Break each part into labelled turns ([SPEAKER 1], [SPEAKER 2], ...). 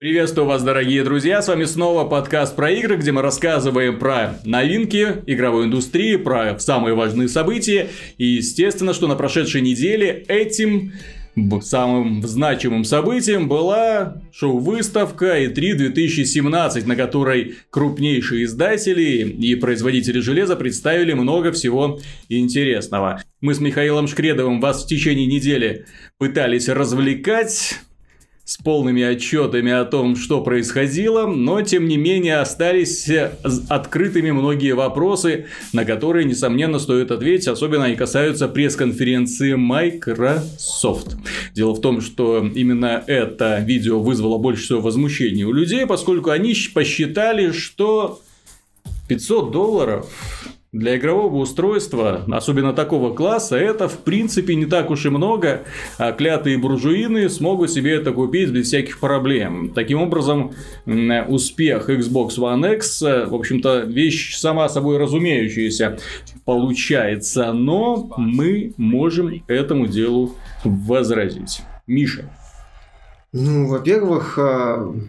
[SPEAKER 1] Приветствую вас, дорогие друзья! С вами снова подкаст про игры, где мы рассказываем про новинки игровой индустрии, про самые важные события. И естественно, что на прошедшей неделе этим самым значимым событием была шоу-выставка E3 2017, на которой крупнейшие издатели и производители железа представили много всего интересного. Мы с Михаилом Шкредовым вас в течение недели пытались развлекать, с полными отчетами о том, что происходило, но тем не менее остались открытыми многие вопросы, на которые, несомненно, стоит ответить, особенно они касаются пресс-конференции Microsoft. Дело в том, что именно это видео вызвало больше всего возмущения у людей, поскольку они посчитали, что 500 долларов для игрового устройства, особенно такого класса, это в принципе не так уж и много, а клятые буржуины смогут себе это купить без всяких проблем. Таким образом, успех Xbox One X, в общем-то, вещь сама собой разумеющаяся получается, но мы можем этому делу возразить. Миша,
[SPEAKER 2] ну, во-первых,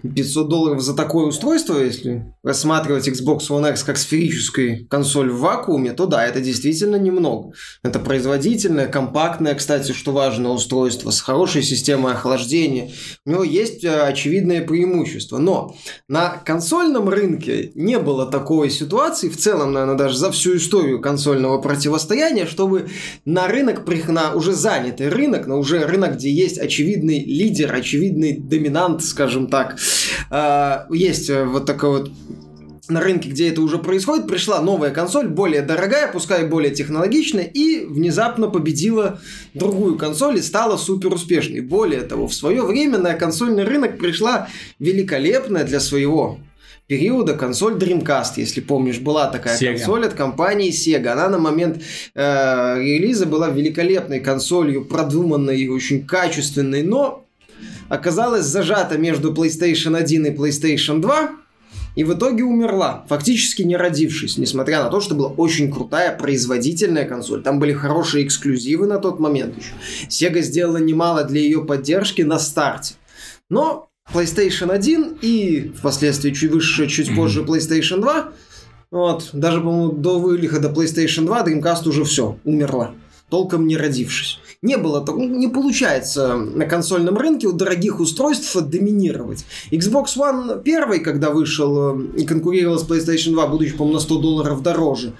[SPEAKER 2] 500 а, долларов за такое устройство, если рассматривать Xbox One X как сферическую консоль в вакууме, то да, это действительно немного. Это производительное, компактное, кстати, что важно, устройство с хорошей системой охлаждения. У него есть а, очевидное преимущество. Но на консольном рынке не было такой ситуации, в целом, наверное, даже за всю историю консольного противостояния, чтобы на рынок, на уже занятый рынок, на уже рынок, где есть очевидный лидер, очевидный очевидный доминант, скажем так. А, есть э, вот такой вот на рынке, где это уже происходит, пришла новая консоль, более дорогая, пускай более технологичная, и внезапно победила другую консоль и стала супер успешной. Более того, в свое время на консольный рынок пришла великолепная для своего периода консоль Dreamcast, если помнишь, была такая Sega. консоль от компании Sega. Она на момент э, релиза была великолепной консолью, продуманной, очень качественной, но оказалась зажата между PlayStation 1 и PlayStation 2, и в итоге умерла, фактически не родившись, несмотря на то, что была очень крутая производительная консоль. Там были хорошие эксклюзивы на тот момент еще. Sega сделала немало для ее поддержки на старте. Но PlayStation 1 и впоследствии чуть выше, чуть позже PlayStation 2, вот, даже, по-моему, до выхода PlayStation 2 Dreamcast уже все, умерла толком не родившись. Не было, не получается на консольном рынке у дорогих устройств доминировать. Xbox One первый, когда вышел э, и конкурировал с PlayStation 2, будучи, по-моему, на 100 долларов дороже,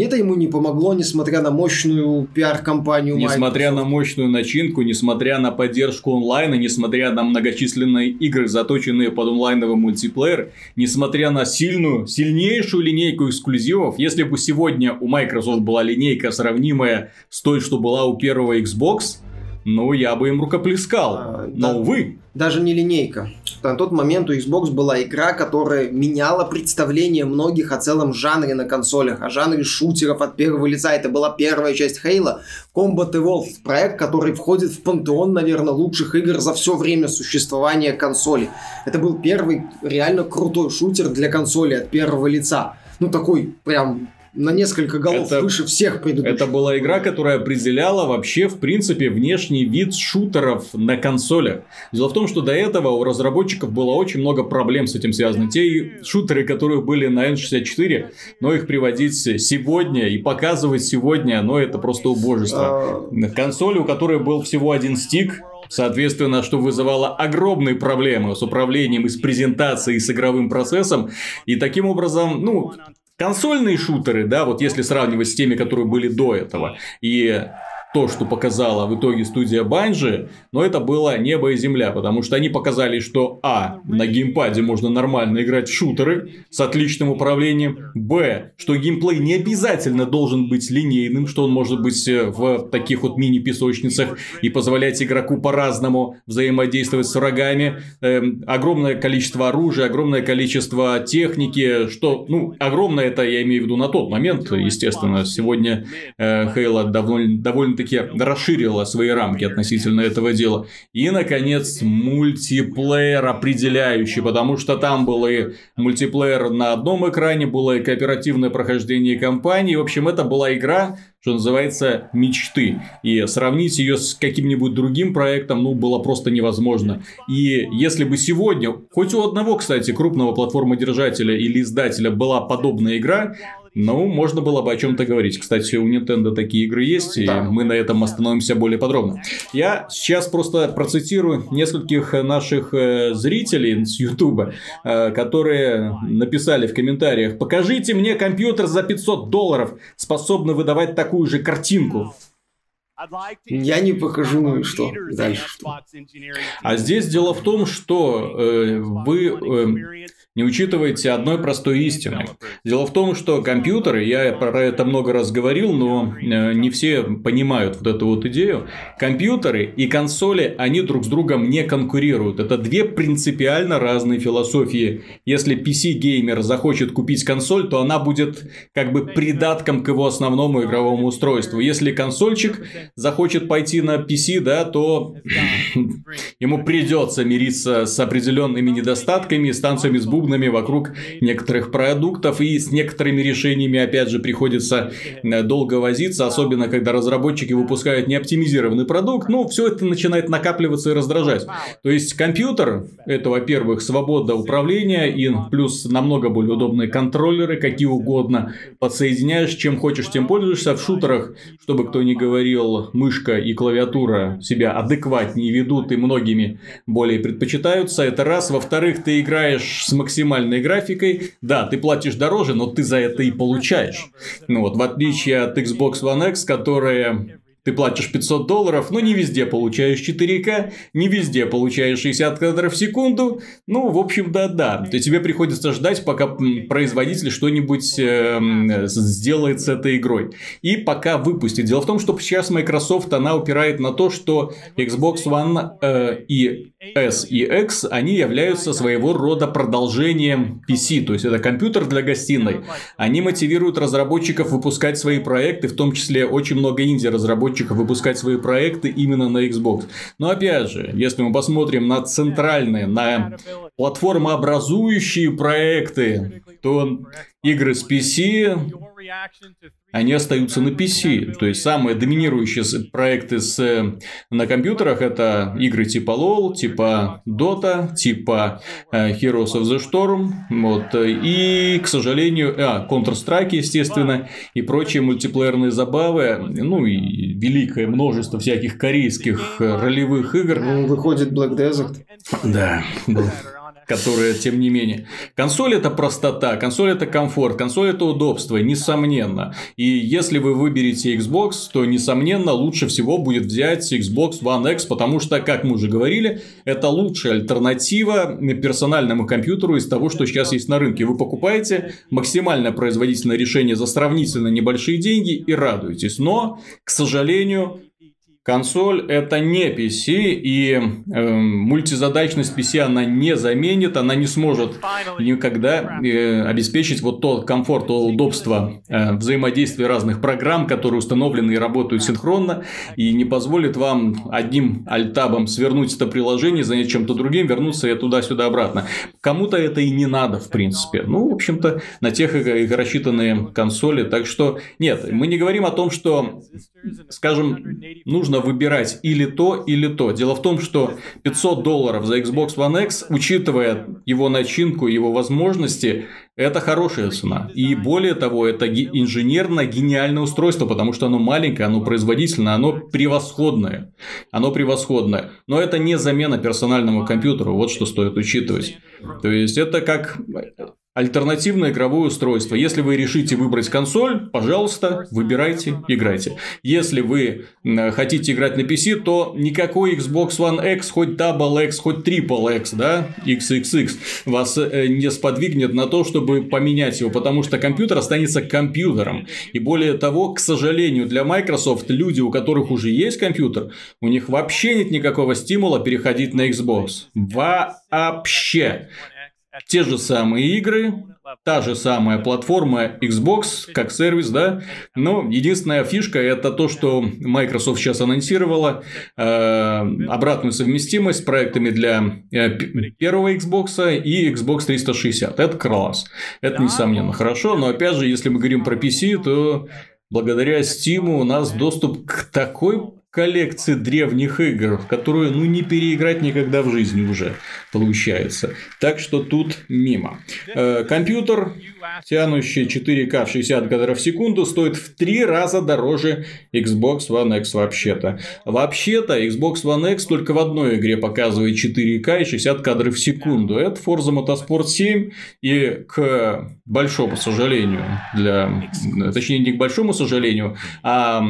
[SPEAKER 2] это ему не помогло, несмотря на мощную пиар-компанию
[SPEAKER 1] Несмотря Microsoft. на мощную начинку, несмотря на поддержку онлайна, несмотря на многочисленные игры, заточенные под онлайновый мультиплеер, несмотря на сильную, сильнейшую линейку эксклюзивов, если бы сегодня у Microsoft была линейка, сравнимая с той, что была у первого Xbox, ну, я бы им рукоплескал. А, Но, да, увы.
[SPEAKER 2] Даже не линейка. На тот момент у Xbox была игра, которая меняла представление многих о целом жанре на консолях, о жанре шутеров от первого лица. Это была первая часть Halo. Combat Evolved. Проект, который входит в пантеон, наверное, лучших игр за все время существования консоли. Это был первый реально крутой шутер для консоли от первого лица. Ну, такой прям на несколько голов это, выше всех предыдущих.
[SPEAKER 1] Это была игра, которая определяла вообще, в принципе, внешний вид шутеров на консолях. Дело в том, что до этого у разработчиков было очень много проблем с этим связано. Те шутеры, которые были на N64, но их приводить сегодня и показывать сегодня, но это просто убожество. А... Консоль, у которой был всего один стик, Соответственно, что вызывало огромные проблемы с управлением, и с презентацией, и с игровым процессом. И таким образом, ну, консольные шутеры, да, вот если сравнивать с теми, которые были до этого, и то, что показала в итоге студия Банжи, но это было небо и земля, потому что они показали, что а, на геймпаде можно нормально играть в шутеры с отличным управлением, б, что геймплей не обязательно должен быть линейным, что он может быть э, в таких вот мини-песочницах и позволять игроку по-разному взаимодействовать с врагами, эм, огромное количество оружия, огромное количество техники, что, ну, огромное это я имею в виду на тот момент, естественно, сегодня э, Хейла довольно, довольно-таки расширила свои рамки относительно этого дела. И, наконец, мультиплеер определяющий, потому что там был и мультиплеер на одном экране, было и кооперативное прохождение кампании. В общем, это была игра, что называется, мечты. И сравнить ее с каким-нибудь другим проектом, ну, было просто невозможно. И если бы сегодня, хоть у одного, кстати, крупного платформодержателя или издателя была подобная игра, ну, можно было бы о чем-то говорить. Кстати, у Nintendo такие игры есть, и да. мы на этом остановимся более подробно. Я сейчас просто процитирую нескольких наших э, зрителей с YouTube, э, которые написали в комментариях, покажите мне компьютер за 500 долларов, способный выдавать такую же картинку.
[SPEAKER 2] Я не покажу, ну и что? Дальше что?
[SPEAKER 1] А здесь дело в том, что э, вы э, не учитываете одной простой истины. Дело в том, что компьютеры, я про это много раз говорил, но э, не все понимают вот эту вот идею. Компьютеры и консоли, они друг с другом не конкурируют. Это две принципиально разные философии. Если PC-геймер захочет купить консоль, то она будет как бы придатком к его основному игровому устройству. Если консольчик захочет пойти на PC, да, то ему придется мириться с определенными недостатками, станциями с бубнами вокруг некоторых продуктов, и с некоторыми решениями, опять же, приходится э, долго возиться, особенно когда разработчики выпускают неоптимизированный продукт, ну, все это начинает накапливаться и раздражать. То есть, компьютер – это, во-первых, свобода управления, и плюс намного более удобные контроллеры, какие угодно, подсоединяешь, чем хочешь, тем пользуешься. В шутерах, чтобы кто ни говорил, мышка и клавиатура себя адекватнее ведут и многими более предпочитаются. Это раз. Во-вторых, ты играешь с максимальной графикой. Да, ты платишь дороже, но ты за это и получаешь. Ну вот, в отличие от Xbox One X, которая ты платишь 500 долларов, но не везде получаешь 4К, не везде получаешь 60 кадров в секунду. Ну, в общем, да-да. То тебе приходится ждать, пока производитель что-нибудь э, сделает с этой игрой. И пока выпустит. Дело в том, что сейчас Microsoft, она упирает на то, что Xbox One э, и S и X, они являются своего рода продолжением PC. То есть, это компьютер для гостиной. Они мотивируют разработчиков выпускать свои проекты, в том числе очень много инди-разработчиков разработчиков выпускать свои проекты именно на Xbox. Но опять же, если мы посмотрим на центральные, на платформообразующие проекты, то игры с PC они остаются на PC. То есть, самые доминирующие проекты с, на компьютерах это игры типа LoL, типа Dota, типа э, Heroes of the Storm. Вот, и, к сожалению, а, Counter-Strike, естественно, и прочие мультиплеерные забавы. Ну, и великое множество всяких корейских э, ролевых игр.
[SPEAKER 2] Ну, выходит Black Desert.
[SPEAKER 1] Да которые, тем не менее. Консоль это простота, консоль это комфорт, консоль это удобство, несомненно. И если вы выберете Xbox, то, несомненно, лучше всего будет взять Xbox One X, потому что, как мы уже говорили, это лучшая альтернатива персональному компьютеру из того, что сейчас есть на рынке. Вы покупаете максимально производительное решение за сравнительно небольшие деньги и радуетесь. Но, к сожалению, Консоль это не PC, и э, мультизадачность PC она не заменит, она не сможет никогда э, обеспечить вот тот комфорт, то удобство э, взаимодействия разных программ, которые установлены и работают синхронно, и не позволит вам одним альтабом свернуть это приложение, занять чем-то другим, вернуться и туда-сюда обратно. Кому-то это и не надо, в принципе. Ну, в общем-то, на тех и рассчитанные консоли. Так что, нет, мы не говорим о том, что, скажем, нужно нужно выбирать или то, или то. Дело в том, что 500 долларов за Xbox One X, учитывая его начинку, его возможности, это хорошая цена. И более того, это инженерно гениальное устройство, потому что оно маленькое, оно производительное, оно превосходное. Оно превосходное. Но это не замена персональному компьютеру, вот что стоит учитывать. То есть, это как Альтернативное игровое устройство. Если вы решите выбрать консоль, пожалуйста, выбирайте, играйте. Если вы хотите играть на PC, то никакой Xbox One X, хоть Double X, хоть Triple X, да, XXX, вас э, не сподвигнет на то, чтобы поменять его, потому что компьютер останется компьютером. И более того, к сожалению, для Microsoft люди, у которых уже есть компьютер, у них вообще нет никакого стимула переходить на Xbox. Вообще. Те же самые игры, та же самая платформа Xbox как сервис, да, но единственная фишка это то, что Microsoft сейчас анонсировала э, обратную совместимость с проектами для э, первого Xbox и Xbox 360. Это класс. Это несомненно хорошо, но опять же, если мы говорим про PC, то благодаря Steam у нас доступ к такой коллекции древних игр, которую ну не переиграть никогда в жизни уже получается. Так что тут мимо. Э, компьютер, тянущий 4К в 60 кадров в секунду, стоит в три раза дороже Xbox One X вообще-то. Вообще-то Xbox One X только в одной игре показывает 4К и 60 кадров в секунду. Это Forza Motorsport 7 и к большому сожалению, для, точнее не к большому сожалению, а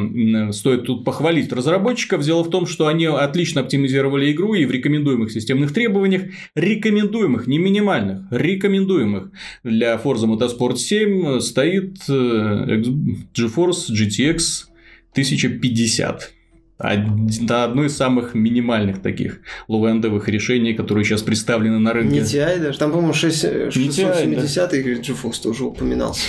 [SPEAKER 1] стоит тут похвалить разработчиков разработчиков. Дело в том, что они отлично оптимизировали игру и в рекомендуемых системных требованиях, рекомендуемых, не минимальных, рекомендуемых для Forza Motorsport 7 стоит э, GeForce GTX 1050. Это одно из самых минимальных таких лоу-эндовых решений, которые сейчас представлены на рынке.
[SPEAKER 2] Не TI даже. Там, по-моему, 670 да. GeForce тоже упоминался.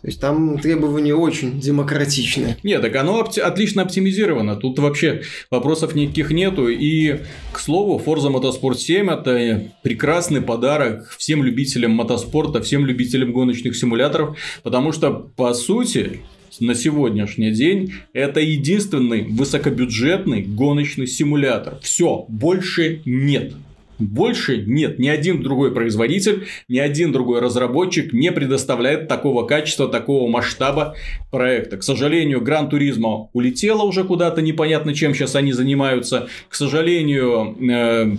[SPEAKER 2] То есть там требования очень демократичные.
[SPEAKER 1] Нет, так оно опти- отлично оптимизировано. Тут вообще вопросов никаких нету. И, к слову, Forza Motorsport 7 это прекрасный подарок всем любителям мотоспорта, всем любителям гоночных симуляторов. Потому что, по сути, на сегодняшний день это единственный высокобюджетный гоночный симулятор. Все, больше нет. Больше нет, ни один другой производитель, ни один другой разработчик не предоставляет такого качества, такого масштаба проекта. К сожалению, Гран Туризмо улетела уже куда-то, непонятно чем сейчас они занимаются. К сожалению, э,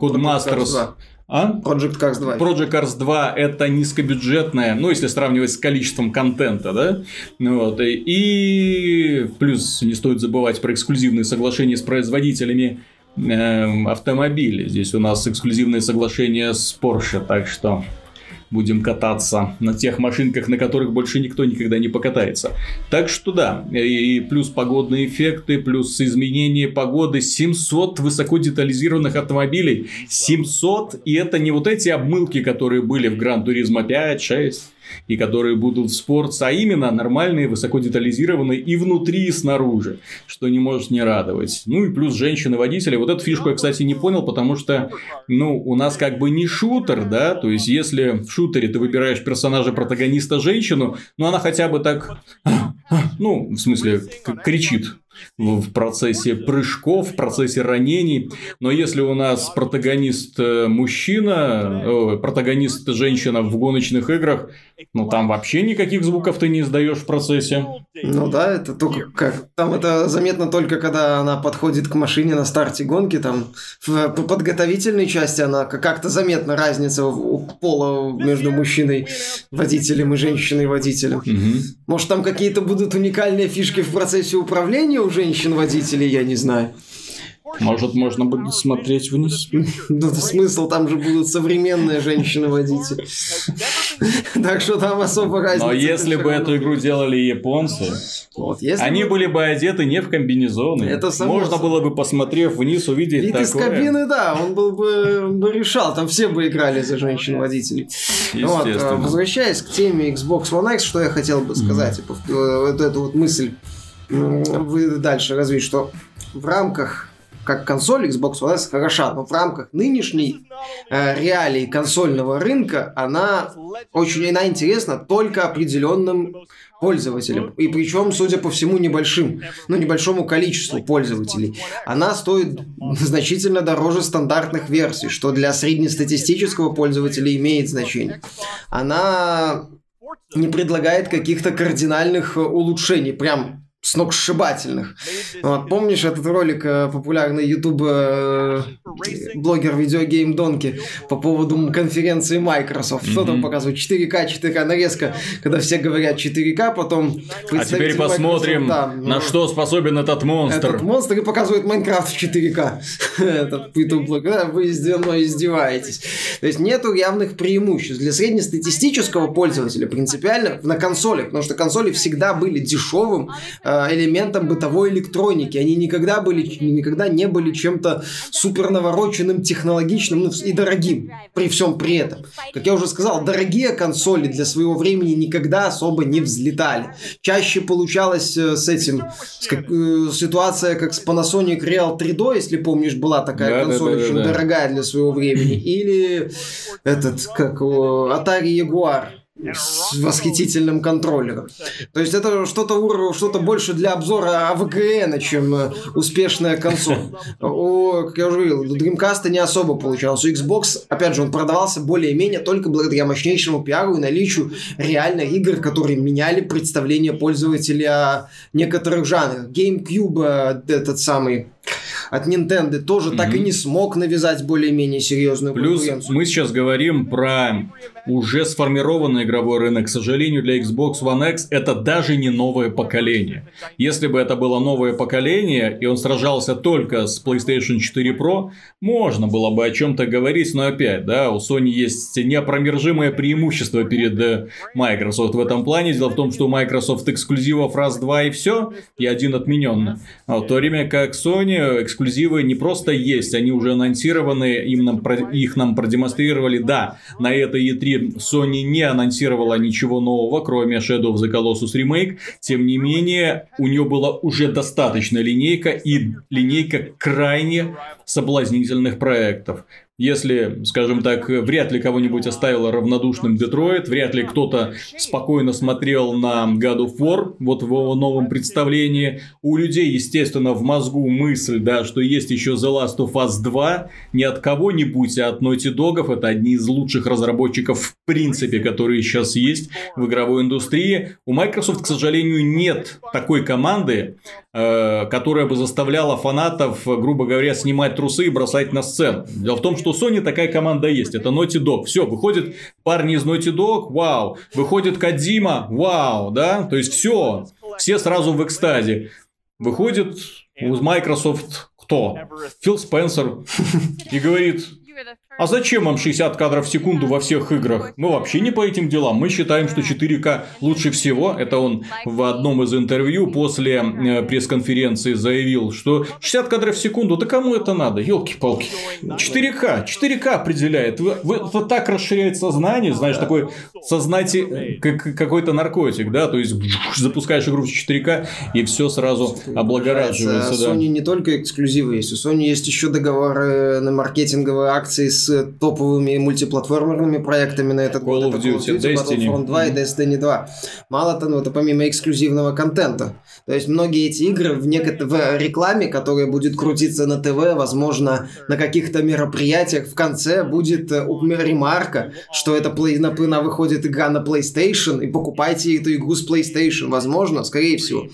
[SPEAKER 1] Codemasters...
[SPEAKER 2] А? Project Cars 2.
[SPEAKER 1] Project Cars 2 это низкобюджетная, ну, если сравнивать с количеством контента, да? Вот. И плюс не стоит забывать про эксклюзивные соглашения с производителями автомобили. Здесь у нас эксклюзивное соглашение с Porsche, так что будем кататься на тех машинках, на которых больше никто никогда не покатается. Так что да, и плюс погодные эффекты, плюс изменение погоды, 700 высоко детализированных автомобилей, 700, и это не вот эти обмылки, которые были в Гран Туризма 5, 6, и которые будут в спорт, а именно нормальные, высоко детализированные и внутри, и снаружи, что не может не радовать. Ну и плюс женщины-водители. Вот эту фишку я, кстати, не понял, потому что, ну, у нас как бы не шутер, да, то есть, если в шутере ты выбираешь персонажа-протагониста женщину, ну, она хотя бы так, ну, в смысле, кричит в процессе прыжков, в процессе ранений. Но если у нас протагонист э, мужчина, о, протагонист женщина в гоночных играх, ну там вообще никаких звуков ты не издаешь в процессе.
[SPEAKER 2] Ну да, это только как. Там это заметно только когда она подходит к машине на старте гонки, там в подготовительной части она как-то заметна разница у пола между мужчиной водителем и женщиной водителем. Угу. Может там какие-то будут уникальные фишки в процессе управления у женщин-водителей, я не знаю.
[SPEAKER 1] Может, можно будет смотреть вниз?
[SPEAKER 2] Ну, смысл, там же будут современные женщины-водители. Так что там особо разницы.
[SPEAKER 1] Но если бы эту игру делали японцы, они бы... были бы одеты не в комбинезоны. Это Можно было бы, посмотрев вниз, увидеть Вид из
[SPEAKER 2] кабины, да, он был бы, решал. Там все бы играли за женщин-водителей. А, возвращаясь к теме Xbox One X, что я хотел бы сказать. Вот эту вот мысль вы дальше развить, что в рамках как консоль Xbox One S хороша, но в рамках нынешней э, реалии консольного рынка она очень она интересна только определенным пользователям. И причем, судя по всему, небольшим, ну, небольшому количеству пользователей. Она стоит значительно дороже стандартных версий, что для среднестатистического пользователя имеет значение. Она не предлагает каких-то кардинальных улучшений, прям сногсшибательных. Вот, помнишь этот ролик э, популярный YouTube э, блогер видеогейм Донки по поводу конференции Microsoft? Что mm-hmm. там показывают? 4К, 4К нарезка, когда все говорят 4К, потом
[SPEAKER 1] А теперь посмотрим, да, на ну, что способен этот монстр.
[SPEAKER 2] Этот монстр и показывает Майнкрафт в 4К. Этот YouTube блогер, вы мной издеваетесь. То есть нету явных преимуществ для среднестатистического пользователя принципиально на консолях, потому что консоли всегда были дешевым э, элементом бытовой электроники. Они никогда, были, никогда не были чем-то супер навороченным, технологичным ну, и дорогим при всем при этом. Как я уже сказал, дорогие консоли для своего времени никогда особо не взлетали. Чаще получалось э, с этим с как, э, ситуация, как с Panasonic Real 3D, если помнишь, была такая да, консоль да, да, очень да, да. дорогая для своего времени. Или этот, как Atari Jaguar с восхитительным контроллером. То есть это что-то что-то больше для обзора АВГН, чем э, успешная консоль. У, как я уже говорил, у Dreamcast не особо получалось. У Xbox, опять же, он продавался более-менее только благодаря мощнейшему пиару и наличию реальных игр, которые меняли представление пользователя о некоторых жанрах. GameCube, э, этот самый от Nintendo тоже mm-hmm. так и не смог навязать более-менее серьезную
[SPEAKER 1] Плюс мы сейчас говорим про уже сформированный игровой рынок. К сожалению, для Xbox One X это даже не новое поколение. Если бы это было новое поколение, и он сражался только с PlayStation 4 Pro, можно было бы о чем-то говорить, но опять, да, у Sony есть неопромержимое преимущество перед э, Microsoft в этом плане. Дело в том, что у Microsoft эксклюзивов раз, два и все, и один отменен. А в то время как Sony эксклюзивы не просто есть, они уже анонсированы, им нам, их нам продемонстрировали. Да, на этой E3 Sony не анонсировала ничего нового, кроме Shadow of the Colossus Remake. Тем не менее, у нее была уже достаточно линейка и линейка крайне соблазнительных проектов. Если, скажем так, вряд ли кого-нибудь оставило равнодушным Детройт, вряд ли кто-то спокойно смотрел на God of War, вот в его новом представлении. У людей, естественно, в мозгу мысль, да, что есть еще The Last of Us 2, не от кого-нибудь, а от Naughty Dog, это одни из лучших разработчиков в принципе, которые сейчас есть в игровой индустрии. У Microsoft, к сожалению, нет такой команды, э, которая бы заставляла фанатов, грубо говоря, снимать трусы и бросать на сцену. Дело в том, что у Sony такая команда есть. Это Naughty Dog. Все, выходит парни из Naughty Dog, вау. Выходит Кадима, вау, да. То есть все, все сразу в экстазе. Выходит у Microsoft кто? Фил Спенсер и говорит, а зачем вам 60 кадров в секунду во всех играх? Мы вообще не по этим делам. Мы считаем, что 4К лучше всего. Это он в одном из интервью после э, пресс-конференции заявил, что 60 кадров в секунду, да кому это надо? Елки-палки. 4К, 4К определяет. Вы, вы, вот так расширяет сознание, знаешь, такой сознатель, как, какой-то наркотик, да, то есть запускаешь игру в 4К и все сразу облагораживается.
[SPEAKER 2] Да. Sony не только эксклюзивы есть, у Sony есть еще договоры на маркетинговые акции с топовыми мультиплатформерными проектами на этот
[SPEAKER 1] Call
[SPEAKER 2] год.
[SPEAKER 1] Of Duty, Duty Destiny.
[SPEAKER 2] Battlefront 2 mm-hmm. и Destiny 2. Мало того, это помимо эксклюзивного контента. То есть многие эти игры в, некотор... в рекламе, которая будет крутиться на ТВ, возможно, на каких-то мероприятиях в конце будет э, ремарка, что это play... на... на выходит игра на PlayStation, и покупайте эту игру с PlayStation. Возможно, скорее всего.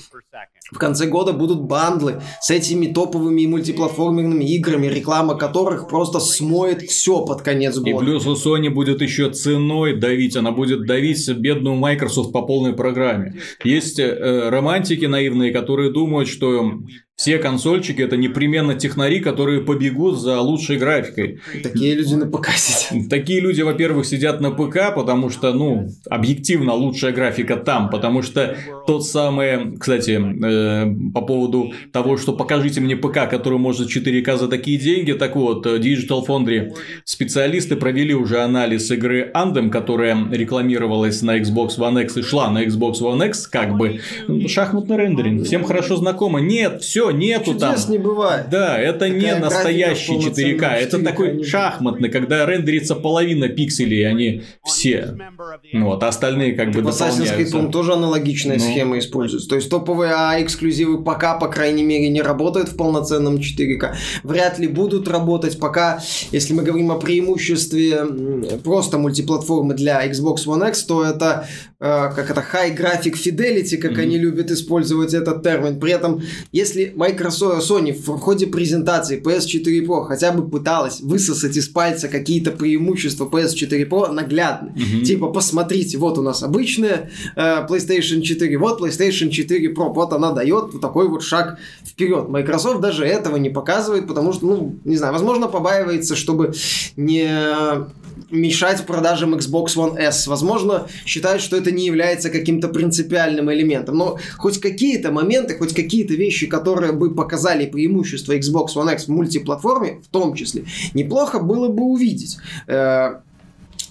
[SPEAKER 2] В конце года будут бандлы с этими топовыми и мультиплатформенными играми, реклама которых просто смоет все под конец года.
[SPEAKER 1] И плюс у Sony будет еще ценой давить, она будет давить бедную Microsoft по полной программе. Есть э, романтики наивные, которые думают, что все консольчики это непременно технари, которые побегут за лучшей графикой.
[SPEAKER 2] Такие люди на ПК сидят.
[SPEAKER 1] Такие люди, во-первых, сидят на ПК, потому что, ну, объективно лучшая графика там, потому что тот самый, кстати, э, по поводу того, что покажите мне ПК, который может 4К за такие деньги, так вот, Digital Foundry специалисты провели уже анализ игры Anthem, которая рекламировалась на Xbox One X и шла на Xbox One X, как бы шахматный рендеринг, всем хорошо знакомо. Нет, все все, нету
[SPEAKER 2] Чудес
[SPEAKER 1] там.
[SPEAKER 2] не бывает.
[SPEAKER 1] Да, это Такая не настоящий 4К, 4К, это такой шахматный, когда рендерится половина пикселей, они все. Ну, вот, а остальные как бы
[SPEAKER 2] В Assassin's Creed тоже аналогичная ну. схема используется. То есть топовые А эксклюзивы пока, по крайней мере, не работают в полноценном 4К. Вряд ли будут работать пока, если мы говорим о преимуществе просто мультиплатформы для Xbox One X, то это э, как это High Graphic Fidelity, как mm-hmm. они любят использовать этот термин. При этом, если Microsoft, Sony в ходе презентации PS4 Pro хотя бы пыталась высосать из пальца какие-то преимущества PS4 Pro наглядно. Угу. Типа, посмотрите, вот у нас обычная э, PlayStation 4, вот PlayStation 4 Pro, вот она дает вот такой вот шаг вперед. Microsoft даже этого не показывает, потому что, ну, не знаю, возможно, побаивается, чтобы не мешать продажам Xbox One S. Возможно, считают, что это не является каким-то принципиальным элементом. Но хоть какие-то моменты, хоть какие-то вещи, которые бы показали преимущество Xbox One X в мультиплатформе, в том числе, неплохо было бы увидеть. Э,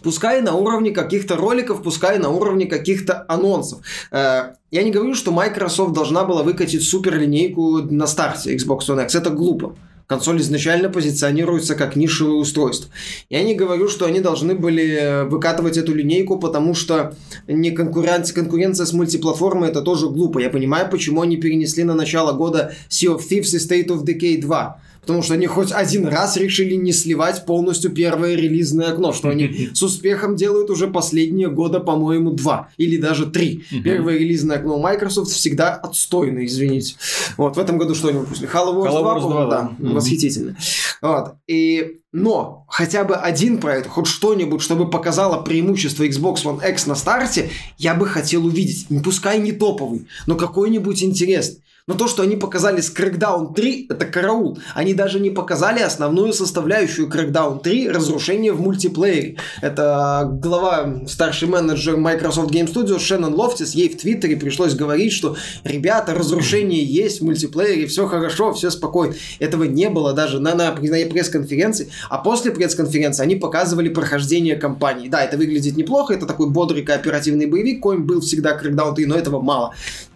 [SPEAKER 2] пускай на уровне каких-то роликов, пускай на уровне каких-то анонсов. Э, я не говорю, что Microsoft должна была выкатить супер линейку на старте Xbox One X. Это глупо. Консоль изначально позиционируется как нишевое устройство. Я не говорю, что они должны были выкатывать эту линейку, потому что не конкуренция, конкуренция с мультиплатформой это тоже глупо. Я понимаю, почему они перенесли на начало года Sea of Thieves и State of Decay 2 потому что они хоть один раз решили не сливать полностью первое релизное окно, что они с успехом делают уже последние года, по-моему, два или даже три. Первое релизное окно Microsoft всегда отстойно, извините. Вот, в этом году что они выпустили? Halo Wars 2, 2 да, восхитительно. Вот, и но хотя бы один проект, хоть что-нибудь, чтобы показало преимущество Xbox One X на старте, я бы хотел увидеть. Пускай не топовый, но какой-нибудь интересный. Но то, что они показали с Crackdown 3, это караул. Они даже не показали основную составляющую Crackdown 3 – разрушение в мультиплеере. Это глава, старший менеджер Microsoft Game Studios Шеннон Лофтис, ей в Твиттере пришлось говорить, что ребята, разрушение есть в мультиплеере, все хорошо, все спокойно. Этого не было даже на, на, на пресс-конференции. А после пресс-конференции они показывали прохождение кампании. Да, это выглядит неплохо, это такой бодрый кооперативный боевик, коим был всегда Crackdown 3, но этого мало.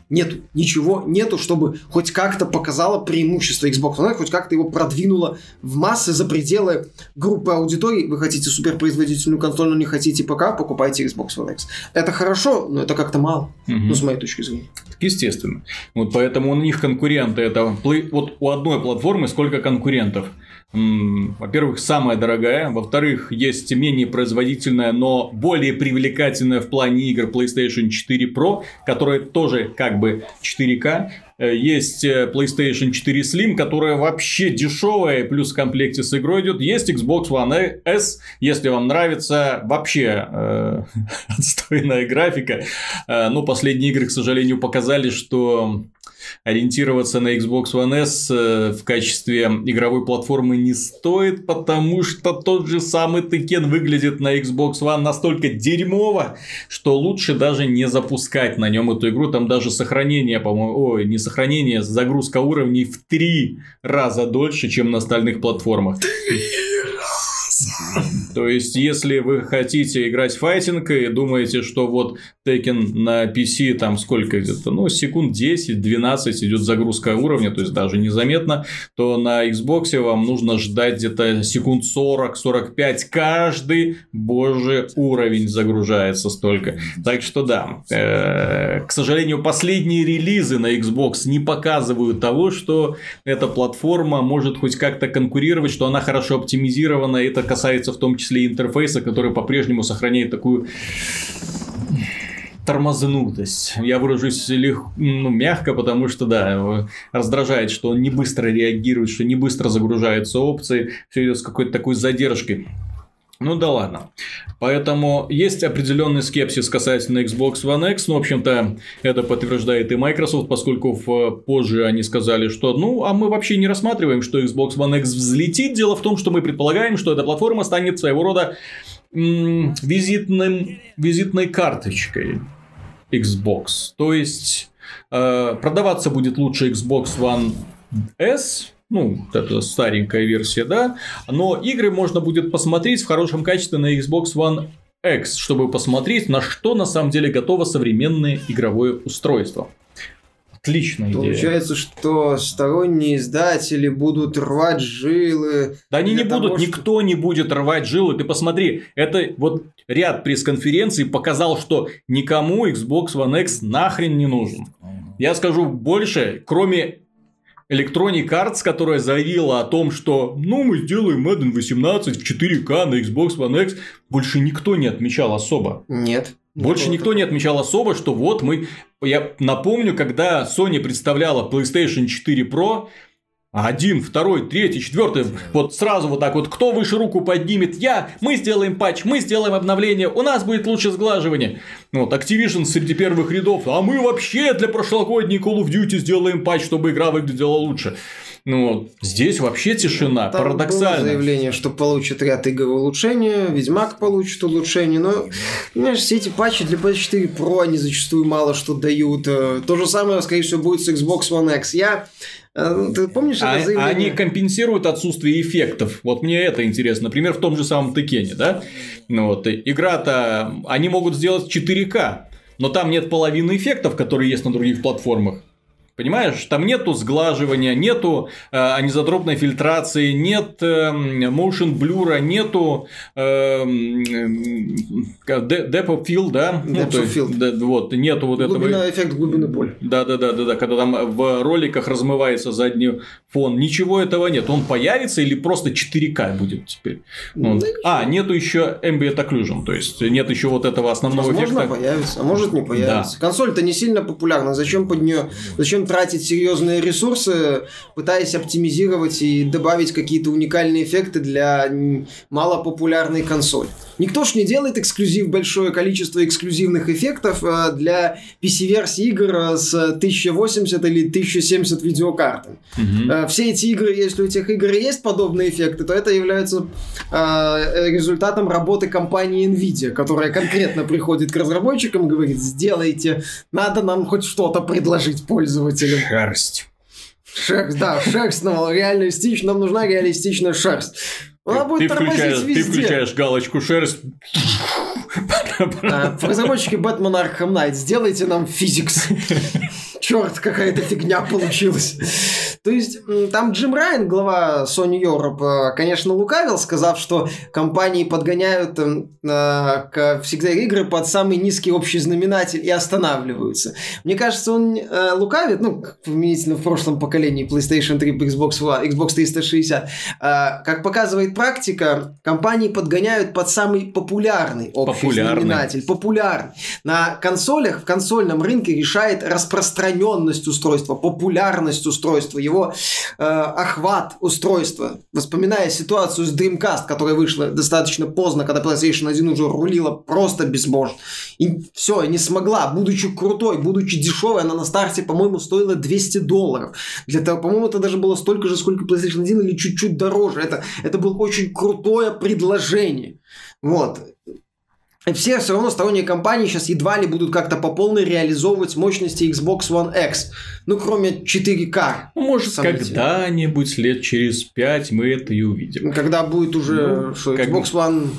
[SPEAKER 2] Нету, ничего нету, чтобы хоть как-то показало преимущество Xbox One, хоть как-то его продвинуло в массы за пределы группы аудитории. Вы хотите суперпроизводительную консоль, но не хотите ПК, покупайте Xbox One X. Это хорошо, но это как-то мало, угу. ну, с моей точки зрения.
[SPEAKER 1] Естественно. Вот поэтому у них конкуренты это... Вот у одной платформы сколько конкурентов – во-первых, самая дорогая, во-вторых, есть менее производительная, но более привлекательная в плане игр PlayStation 4 Pro, которая тоже как бы 4K. Э, есть э, PlayStation 4 Slim, которая вообще дешевая, плюс в комплекте с игрой идет. Есть Xbox One S, если вам нравится вообще э, отстойная графика. Э, но последние игры, к сожалению, показали, что ориентироваться на Xbox One S э, в качестве игровой платформы не стоит, потому что тот же самый Tekken выглядит на Xbox One настолько дерьмово, что лучше даже не запускать на нем эту игру. Там даже сохранение, по-моему, ой, не сохранение, загрузка уровней в три раза дольше, чем на остальных платформах. То есть, если вы хотите играть файтинг и думаете, что вот Tekken на PC там сколько где-то, ну, секунд 10-12 идет загрузка уровня, то есть даже незаметно, то на Xbox вам нужно ждать где-то секунд 40-45 каждый божий уровень загружается столько. Так что да, э, к сожалению, последние релизы на Xbox не показывают того, что эта платформа может хоть как-то конкурировать, что она хорошо оптимизирована. Это касается в том числе интерфейса, который по-прежнему сохраняет такую тормознутость. Я выражусь лег... ну, мягко, потому что, да, раздражает, что он не быстро реагирует, что не быстро загружаются опции, все идет с какой-то такой задержкой. Ну да ладно. Поэтому есть определенный скепсис касательно Xbox One X. Ну, в общем-то, это подтверждает и Microsoft, поскольку в, позже они сказали, что ну, а мы вообще не рассматриваем, что Xbox One X взлетит. Дело в том, что мы предполагаем, что эта платформа станет своего рода м- визитным, визитной карточкой Xbox. То есть, э, продаваться будет лучше Xbox One S, ну, это старенькая версия, да, но игры можно будет посмотреть в хорошем качестве на Xbox One X, чтобы посмотреть, на что на самом деле готово современное игровое устройство. Отличная идея.
[SPEAKER 2] Получается, что сторонние издатели будут рвать жилы.
[SPEAKER 1] Да они не того, будут, что... никто не будет рвать жилы. Ты посмотри, это вот ряд пресс-конференций показал, что никому Xbox One X нахрен не нужен. Я скажу больше, кроме Electronic Arts, которая заявила о том, что ну мы сделаем Madden 18 в 4К на Xbox One X, больше никто не отмечал особо.
[SPEAKER 2] Нет.
[SPEAKER 1] Больше никто не отмечал особо, что вот мы... Я напомню, когда Sony представляла PlayStation 4 Pro, один, второй, третий, четвертый, вот сразу вот так вот, кто выше руку поднимет, я, мы сделаем патч, мы сделаем обновление, у нас будет лучше сглаживание. Ну вот Activision среди первых рядов, а мы вообще для прошлогодней Call of Duty сделаем патч, чтобы игра выглядела лучше. Ну, здесь вообще тишина, Там парадоксально.
[SPEAKER 2] Было заявление, что получит ряд игр улучшения, Ведьмак получит улучшение, но, понимаешь, все эти патчи для PS4 Pro, они зачастую мало что дают. Э, то же самое, скорее всего, будет с Xbox One X. Я ты помнишь
[SPEAKER 1] а,
[SPEAKER 2] это заявление?
[SPEAKER 1] Они компенсируют отсутствие эффектов. Вот мне это интересно. Например, в том же самом Текене, да? Ну, вот, игра-то... Они могут сделать 4К, но там нет половины эффектов, которые есть на других платформах. Понимаешь, там нету сглаживания, нету э, анизотропной фильтрации, нет э, motion блюра, нету э, depth of field, да?
[SPEAKER 2] Depth ну, of field.
[SPEAKER 1] Да, вот, нету вот
[SPEAKER 2] Глубина,
[SPEAKER 1] этого.
[SPEAKER 2] эффект глубины боли.
[SPEAKER 1] Да, да, да, да, да, когда там в роликах размывается задний фон. Ничего этого нет. Он появится или просто 4К будет теперь. Вот. Да а, нету еще ambient occlusion, то есть нет еще вот этого основного
[SPEAKER 2] Возможно,
[SPEAKER 1] эффекта.
[SPEAKER 2] появится, а может не появится. Да. Консоль-то не сильно популярна. Зачем под нее, зачем тратить серьезные ресурсы, пытаясь оптимизировать и добавить какие-то уникальные эффекты для малопопулярной консоли. Никто ж не делает эксклюзив, большое количество эксклюзивных эффектов э, для PC-версий игр э, с 1080 или 1070 видеокартами. Угу. Все эти игры, если у этих игр есть подобные эффекты, то это является результатом работы компании Nvidia, которая конкретно приходит к разработчикам и говорит, сделайте, надо нам хоть что-то предложить пользователям.
[SPEAKER 1] Шерсть.
[SPEAKER 2] Шерсть, да, шерсть, но реалистично, нам нужна реалистичная шерсть.
[SPEAKER 1] Она ты, будет ты, включаешь, везде. ты включаешь галочку шерсть.
[SPEAKER 2] Разработчики Batman Arkham Knight, сделайте нам физикс. Черт, какая-то фигня получилась. То есть, там Джим Райан, глава Sony Europe, э, конечно, лукавил, сказав, что компании подгоняют э, всегда игры под самый низкий общий знаменатель и останавливаются. Мне кажется, он э, лукавит, ну, применительно в прошлом поколении PlayStation 3, Xbox One, Xbox 360. Э, как показывает практика, компании подгоняют под самый популярный общий популярный. знаменатель. Популярный. На консолях, в консольном рынке решает распространенность устройства, популярность устройства, его э, охват устройства. Вспоминая ситуацию с Dreamcast, которая вышла достаточно поздно, когда PlayStation 1 уже рулила просто безбожно. И все, не смогла, будучи крутой, будучи дешевой, она на старте, по-моему, стоила 200 долларов. Для того, по-моему, это даже было столько же, сколько PlayStation 1 или чуть-чуть дороже. Это, это был очень крутое предложение. Вот. Все все равно сторонние компании сейчас едва ли будут как-то по полной реализовывать мощности Xbox One X. Ну, кроме 4К.
[SPEAKER 1] Ну, может, когда-нибудь лет через 5 мы это и увидим.
[SPEAKER 2] Когда будет уже ну, что, Xbox One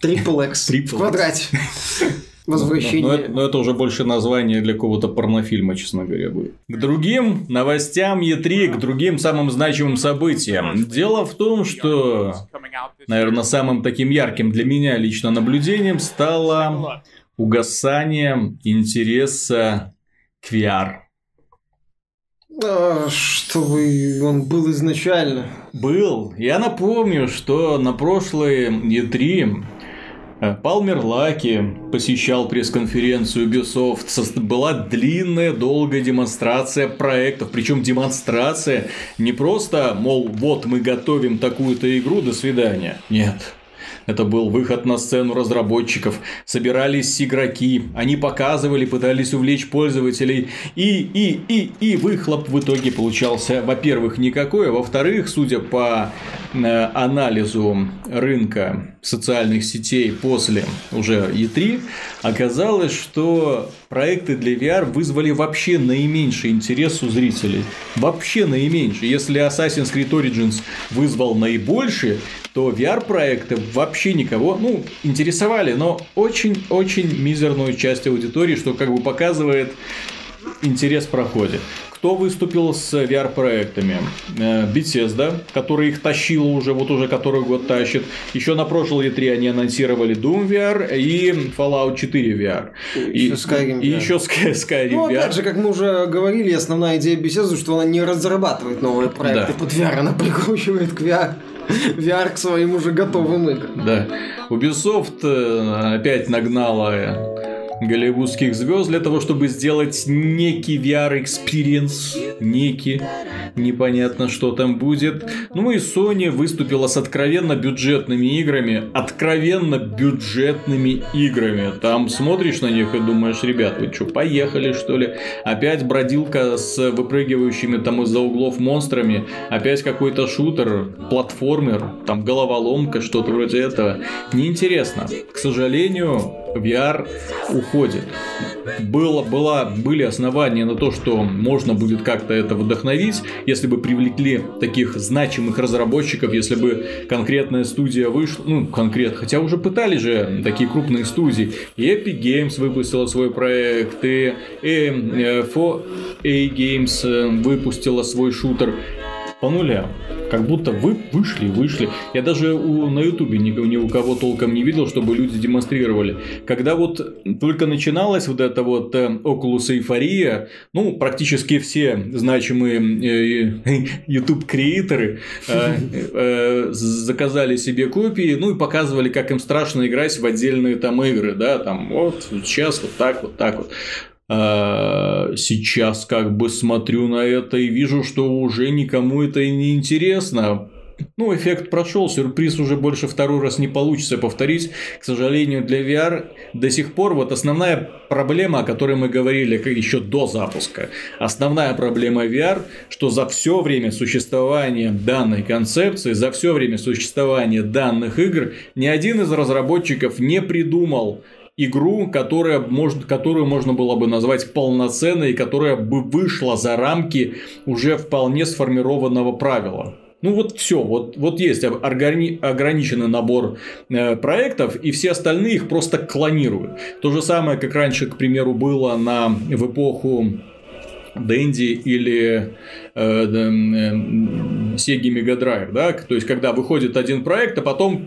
[SPEAKER 2] Triple X в квадрате. Возвращение.
[SPEAKER 1] Но, но, это, но это уже больше название для какого-то порнофильма, честно говоря, будет. К другим новостям Е3, к другим самым значимым событиям. Дело в том, что, наверное, самым таким ярким для меня лично наблюдением стало угасание интереса к VR.
[SPEAKER 2] А, чтобы он был изначально.
[SPEAKER 1] Был. Я напомню, что на прошлой E3 Э, Палмер Лаки посещал пресс-конференцию Ubisoft. Была длинная, долгая демонстрация проектов. Причем демонстрация не просто, мол, вот мы готовим такую-то игру, до свидания. Нет. Это был выход на сцену разработчиков. Собирались игроки. Они показывали, пытались увлечь пользователей. И, и, и, и выхлоп в итоге получался, во-первых, никакой. А во-вторых, судя по э, анализу рынка социальных сетей после уже E3, оказалось, что проекты для VR вызвали вообще наименьший интерес у зрителей. Вообще наименьший. Если Assassin's Creed Origins вызвал наибольший, то VR-проекты вообще никого, ну, интересовали, но очень-очень мизерную часть аудитории, что как бы показывает, интерес проходит. Кто выступил с VR-проектами? Э, Bethesda, который их тащил уже, вот уже который год тащит. Еще на прошлой E3 они анонсировали Doom VR и Fallout 4 VR.
[SPEAKER 2] И, еще Skyrim
[SPEAKER 1] VR. И еще Skyrim
[SPEAKER 2] ну, VR. опять же, как мы уже говорили, основная идея Bethesda, что она не разрабатывает новые проекты да. под VR, она прикручивает к VR. VR к своим уже готовым играм.
[SPEAKER 1] Да. Ubisoft э, опять нагнала голливудских звезд для того, чтобы сделать некий VR experience, некий, непонятно, что там будет. Ну и Sony выступила с откровенно бюджетными играми, откровенно бюджетными играми. Там смотришь на них и думаешь, ребят, вы что, поехали что ли? Опять бродилка с выпрыгивающими там из-за углов монстрами, опять какой-то шутер, платформер, там головоломка, что-то вроде этого. Неинтересно. К сожалению, VR уходит. Было, была, были основания на то, что можно будет как-то это вдохновить, если бы привлекли таких значимых разработчиков, если бы конкретная студия вышла, ну, конкретно, хотя уже пытались же такие крупные студии. И Epic Games выпустила свой проект, и, и 4A э, Games э, выпустила свой шутер по нулям. Как будто вы вышли, вышли. Я даже у, на ютубе ни, ни у кого толком не видел, чтобы люди демонстрировали. Когда вот только начиналась вот эта вот э, Oculus эйфория, ну, практически все значимые э, YouTube-креаторы э, э, заказали себе копии, ну, и показывали, как им страшно играть в отдельные там игры, да, там, вот, сейчас вот так, вот так вот. А, сейчас как бы смотрю на это и вижу, что уже никому это и не интересно. Ну, эффект прошел, сюрприз уже больше второй раз не получится повторить. К сожалению, для VR до сих пор вот основная проблема, о которой мы говорили еще до запуска. Основная проблема VR, что за все время существования данной концепции, за все время существования данных игр, ни один из разработчиков не придумал игру, которая может, которую можно было бы назвать полноценной, которая бы вышла за рамки уже вполне сформированного правила. Ну вот все, вот, вот есть органи- ограниченный набор э, проектов, и все остальные их просто клонируют. То же самое, как раньше, к примеру, было на, в эпоху Дэнди или э, э, Sega Mega Drive, да, то есть когда выходит один проект, а потом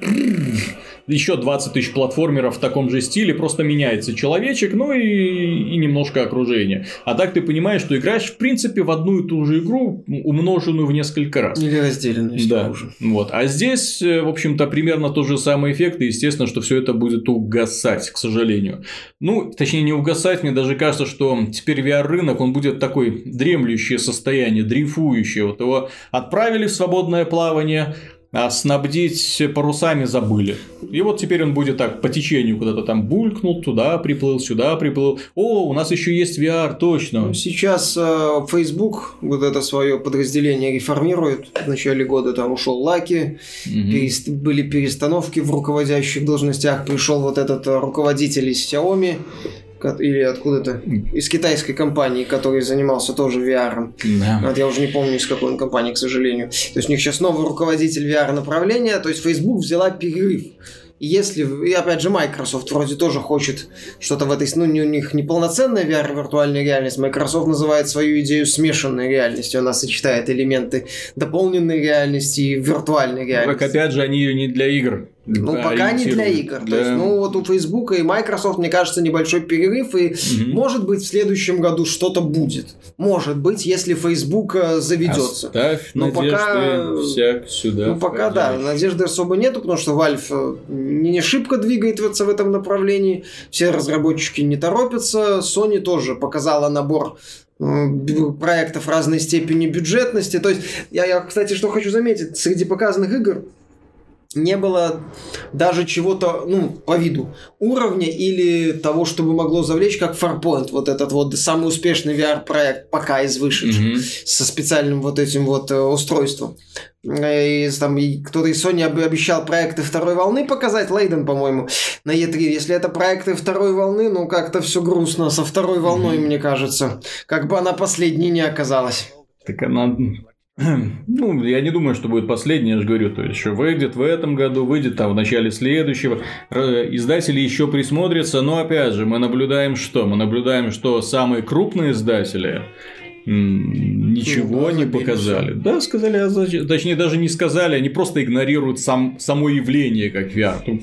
[SPEAKER 1] еще 20 тысяч платформеров в таком же стиле, просто меняется человечек, ну и, и немножко окружение. А так ты понимаешь, что играешь в принципе в одну и ту же игру, умноженную в несколько раз.
[SPEAKER 2] Или разделенную,
[SPEAKER 1] да. Уже. Вот. А здесь, э, в общем-то, примерно тот же самый эффект, и естественно, что все это будет угасать, к сожалению. Ну, точнее, не угасать, мне даже кажется, что теперь VR-рынок, он будет такой дремлющее состояние, дрейфующее. Вот его отправили в свободное плавание, а снабдить парусами забыли. И вот теперь он будет так по течению куда-то там булькнул, туда приплыл, сюда приплыл. О, у нас еще есть VR, точно.
[SPEAKER 2] Сейчас э, Facebook вот это свое подразделение реформирует. В начале года там ушел Лаки, угу. перест... были перестановки в руководящих должностях, пришел вот этот э, руководитель из Xiaomi или откуда-то из китайской компании, который занимался тоже VR. Да. Вот я уже не помню, из какой он компании, к сожалению. То есть у них сейчас новый руководитель VR направления, то есть Facebook взяла перерыв. Если, и опять же, Microsoft вроде тоже хочет что-то в этой, ну, у них не полноценная VR виртуальная реальность, Microsoft называет свою идею смешанной реальностью, она сочетает элементы дополненной реальности и виртуальной реальности.
[SPEAKER 1] Так опять же, они ее не для игр
[SPEAKER 2] ну, пока не для игр. Для... То есть, ну, вот у Facebook и Microsoft, мне кажется, небольшой перерыв, и угу. может быть в следующем году что-то будет. Может быть, если Facebook э, заведется.
[SPEAKER 1] Оставь Но пока... всяк сюда.
[SPEAKER 2] Ну, пока да, надежды особо нету, потому что Valve э, не шибко двигается в этом направлении. Все разработчики не торопятся. Sony тоже показала набор э, проектов разной степени бюджетности. То есть, я, я, кстати, что хочу заметить, среди показанных игр не было даже чего-то, ну, по виду, уровня или того, чтобы могло завлечь, как Farpoint, вот этот вот самый успешный VR-проект пока из вышедших, mm-hmm. со специальным вот этим вот э, устройством. И, там, кто-то из Sony обещал проекты второй волны показать, Лейден, по-моему, на E3. Если это проекты второй волны, ну, как-то все грустно со второй волной, mm-hmm. мне кажется. Как бы она последней не оказалась.
[SPEAKER 1] Так она ну, я не думаю, что будет последний, я же говорю, то есть еще выйдет в этом году, выйдет там в начале следующего. Издатели еще присмотрятся, но опять же, мы наблюдаем что? Мы наблюдаем, что самые крупные издатели ничего ну, не показали. Да, сказали, а точнее даже не сказали, они просто игнорируют сам, само явление как VR.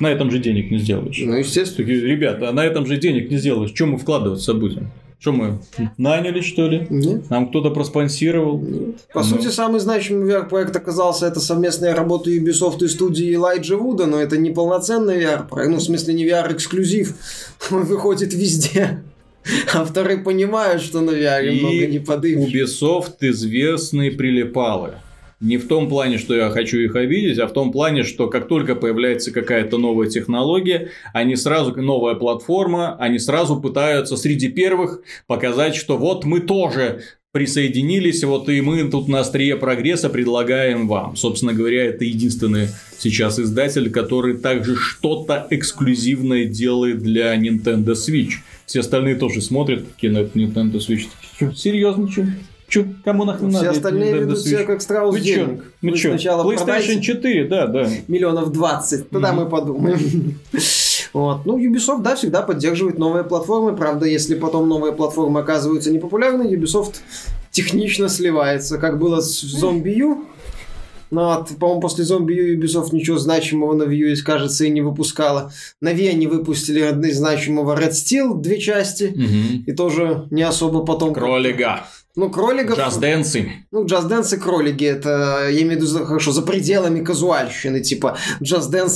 [SPEAKER 1] На этом же денег не сделаешь.
[SPEAKER 2] Ну, естественно.
[SPEAKER 1] Ребята, а на этом же денег не сделаешь. Чем мы вкладываться будем? Что мы, наняли, что ли?
[SPEAKER 2] Нет.
[SPEAKER 1] Нам кто-то проспонсировал?
[SPEAKER 2] Нет. По
[SPEAKER 1] Ну.
[SPEAKER 2] сути, самый значимый VR-проект оказался это совместная работа Ubisoft и студии Элайджа Вуда, но это не полноценный VR-проект, ну, в смысле, не VR-эксклюзив. Он выходит везде. Авторы понимают, что на VR
[SPEAKER 1] И
[SPEAKER 2] много не подымешь.
[SPEAKER 1] Ubisoft известные прилипалы. Не в том плане, что я хочу их обидеть, а в том плане, что как только появляется какая-то новая технология, они сразу, новая платформа, они сразу пытаются среди первых показать, что вот мы тоже присоединились, вот и мы тут на острие прогресса предлагаем вам. Собственно говоря, это единственный сейчас издатель, который также что-то эксклюзивное делает для Nintendo Switch. Все остальные тоже смотрят, какие на этот Nintendo Switch. Серьезно, что? Чё, кому нахрен надо
[SPEAKER 2] Все остальные
[SPEAKER 1] Nintendo
[SPEAKER 2] ведут себя как страус
[SPEAKER 1] Вы чё?
[SPEAKER 2] денег.
[SPEAKER 1] Ну
[SPEAKER 2] Вы
[SPEAKER 1] чё,
[SPEAKER 2] сначала
[SPEAKER 1] PlayStation
[SPEAKER 2] продайте
[SPEAKER 1] 4, да, да.
[SPEAKER 2] миллионов 20, тогда мы подумаем. Вот. Ну, Ubisoft, да, всегда поддерживает новые платформы. Правда, если потом новые платформы оказываются непопулярны, Ubisoft технично сливается, как было с Zombie U. Но, от, по-моему, после Zombie U Ubisoft ничего значимого на Vue, кажется, и не выпускала. На Wii они выпустили одни значимого Red Steel, две части. И тоже не особо потом...
[SPEAKER 1] Кролика.
[SPEAKER 2] Ну, кроликов...
[SPEAKER 1] Dancing.
[SPEAKER 2] Ну, и кролики, это, я имею в виду, хорошо, за пределами казуальщины, типа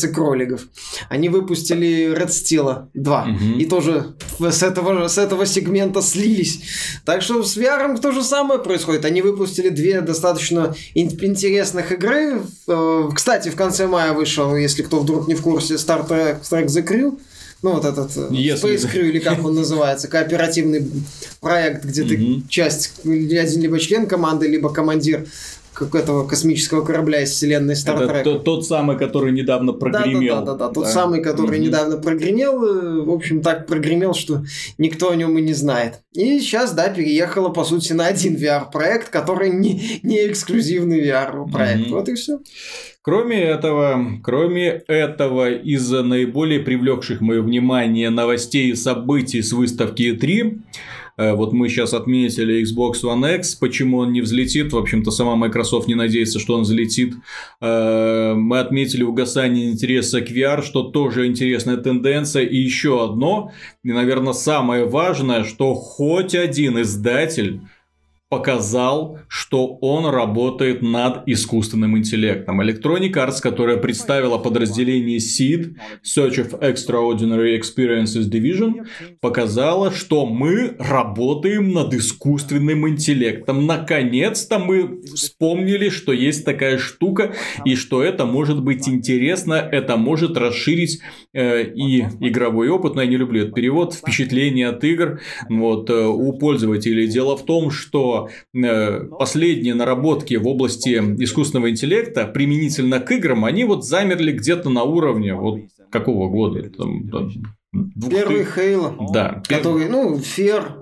[SPEAKER 2] и кроликов. Они выпустили Red Steel 2,
[SPEAKER 1] Мгм.
[SPEAKER 2] и тоже с этого, с этого сегмента слились. Так что с VR то же самое происходит. Они выпустили две достаточно ин- интересных игры. Э, Кстати, в конце мая вышел, если кто вдруг не в курсе, Star Trek, Trek The Crew. Ну, вот этот э,
[SPEAKER 1] Если-
[SPEAKER 2] Space Crew, или как он называется, кооперативный проект, где ты часть, один либо член команды, либо командир как этого космического корабля из вселенной Star Trek.
[SPEAKER 1] тот, тот самый, который недавно прогремел.
[SPEAKER 2] Да, да, да, да, тот самый, который
[SPEAKER 1] Мгм.
[SPEAKER 2] недавно прогремел, э, в общем, так прогремел, что никто о нем и не знает. И сейчас, да, переехала, по сути, на один VR-проект, который не, не эксклюзивный VR-проект.
[SPEAKER 1] Мгм.
[SPEAKER 2] Вот и все.
[SPEAKER 1] Кроме этого, кроме этого, из наиболее привлекших мое внимание новостей и событий с выставки E3, э, вот мы сейчас отметили Xbox One X, почему он не взлетит, в общем-то, сама Microsoft не надеется, что он взлетит. Э, Мы отметили угасание интереса к VR, что тоже интересная тенденция. И еще одно, и, наверное, самое важное, что хоть один издатель показал, что он работает над искусственным интеллектом. Electronic Arts, которая представила подразделение SEED, Search of Extraordinary Experiences Division, показала, что мы работаем над искусственным интеллектом. Наконец-то мы вспомнили, что есть такая штука, и что это может быть интересно, это может расширить э, и игровой опыт, но я не люблю этот перевод, впечатление от игр вот, э, у пользователей. Дело в том, что э, последние наработки в области искусственного интеллекта применительно к играм, они вот замерли где-то на уровне вот какого года? Там, там, двух
[SPEAKER 2] Первый Хейло,
[SPEAKER 1] Да,
[SPEAKER 2] который, ну, Фер,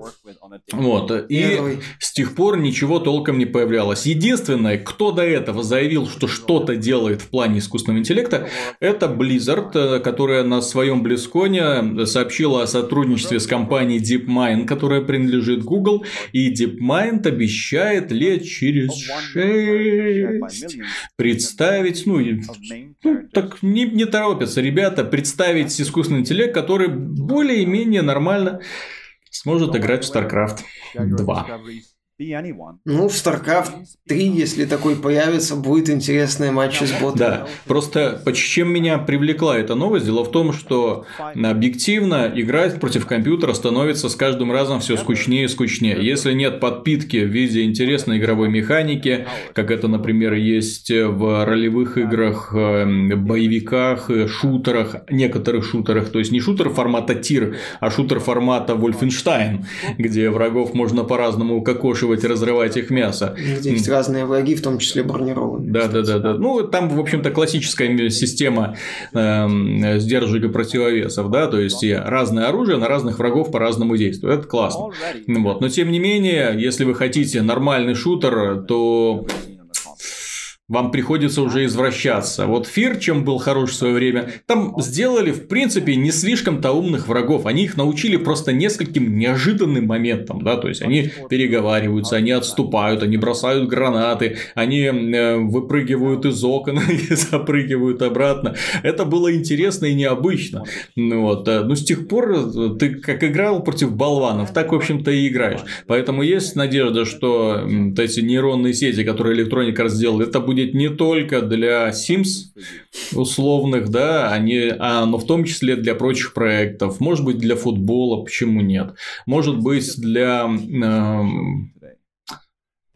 [SPEAKER 1] вот, и с тех пор ничего толком не появлялось. Единственное, кто до этого заявил, что что-то делает в плане искусственного интеллекта, это Blizzard, э, которая на своем Близконе сообщила о сотрудничестве с компанией DeepMind, которая принадлежит Google, и DeepMind обещает лет через шесть. Представить, ну, ну, так не, не торопятся ребята представить искусственный интеллект, который более-менее нормально сможет играть в StarCraft 2.
[SPEAKER 2] Ну, в StarCraft 3, если такой появится, будет интересные матчи с ботами.
[SPEAKER 1] Да, просто чем меня привлекла эта новость, дело в том, что объективно играть против компьютера становится с каждым разом все скучнее и скучнее. Если нет подпитки в виде интересной игровой механики, как это, например, есть в ролевых играх, э, боевиках, э, шутерах, некоторых шутерах, то есть не шутер формата тир, а шутер формата Wolfenstein, где врагов можно по-разному укокошивать и разрывать их мясо.
[SPEAKER 2] Где есть разные враги, в том числе бронированные.
[SPEAKER 1] Да, да, да, да. Ну, там, в общем-то, классическая система эм, сдержек и противовесов, да, то есть разное оружие на разных врагов по-разному действует. Это классно. Вот. Но тем не менее, если вы хотите нормальный шутер, то вам приходится уже извращаться. Вот Фир, чем был хорош в свое время, там сделали, в принципе, не слишком-то умных врагов. Они их научили просто нескольким неожиданным моментам, да, то есть они переговариваются, они отступают, они бросают гранаты, они э, выпрыгивают из окон и запрыгивают обратно. Это было интересно и необычно. Ну вот. Э, но с тех пор э, ты как играл против болванов, так, в общем-то, и играешь. Поэтому есть надежда, что эти нейронные сети, которые электроника сделала, это будет будет не только для Sims условных, да, они, а, но в том числе для прочих проектов. Может быть, для футбола, почему нет? Может быть, для э,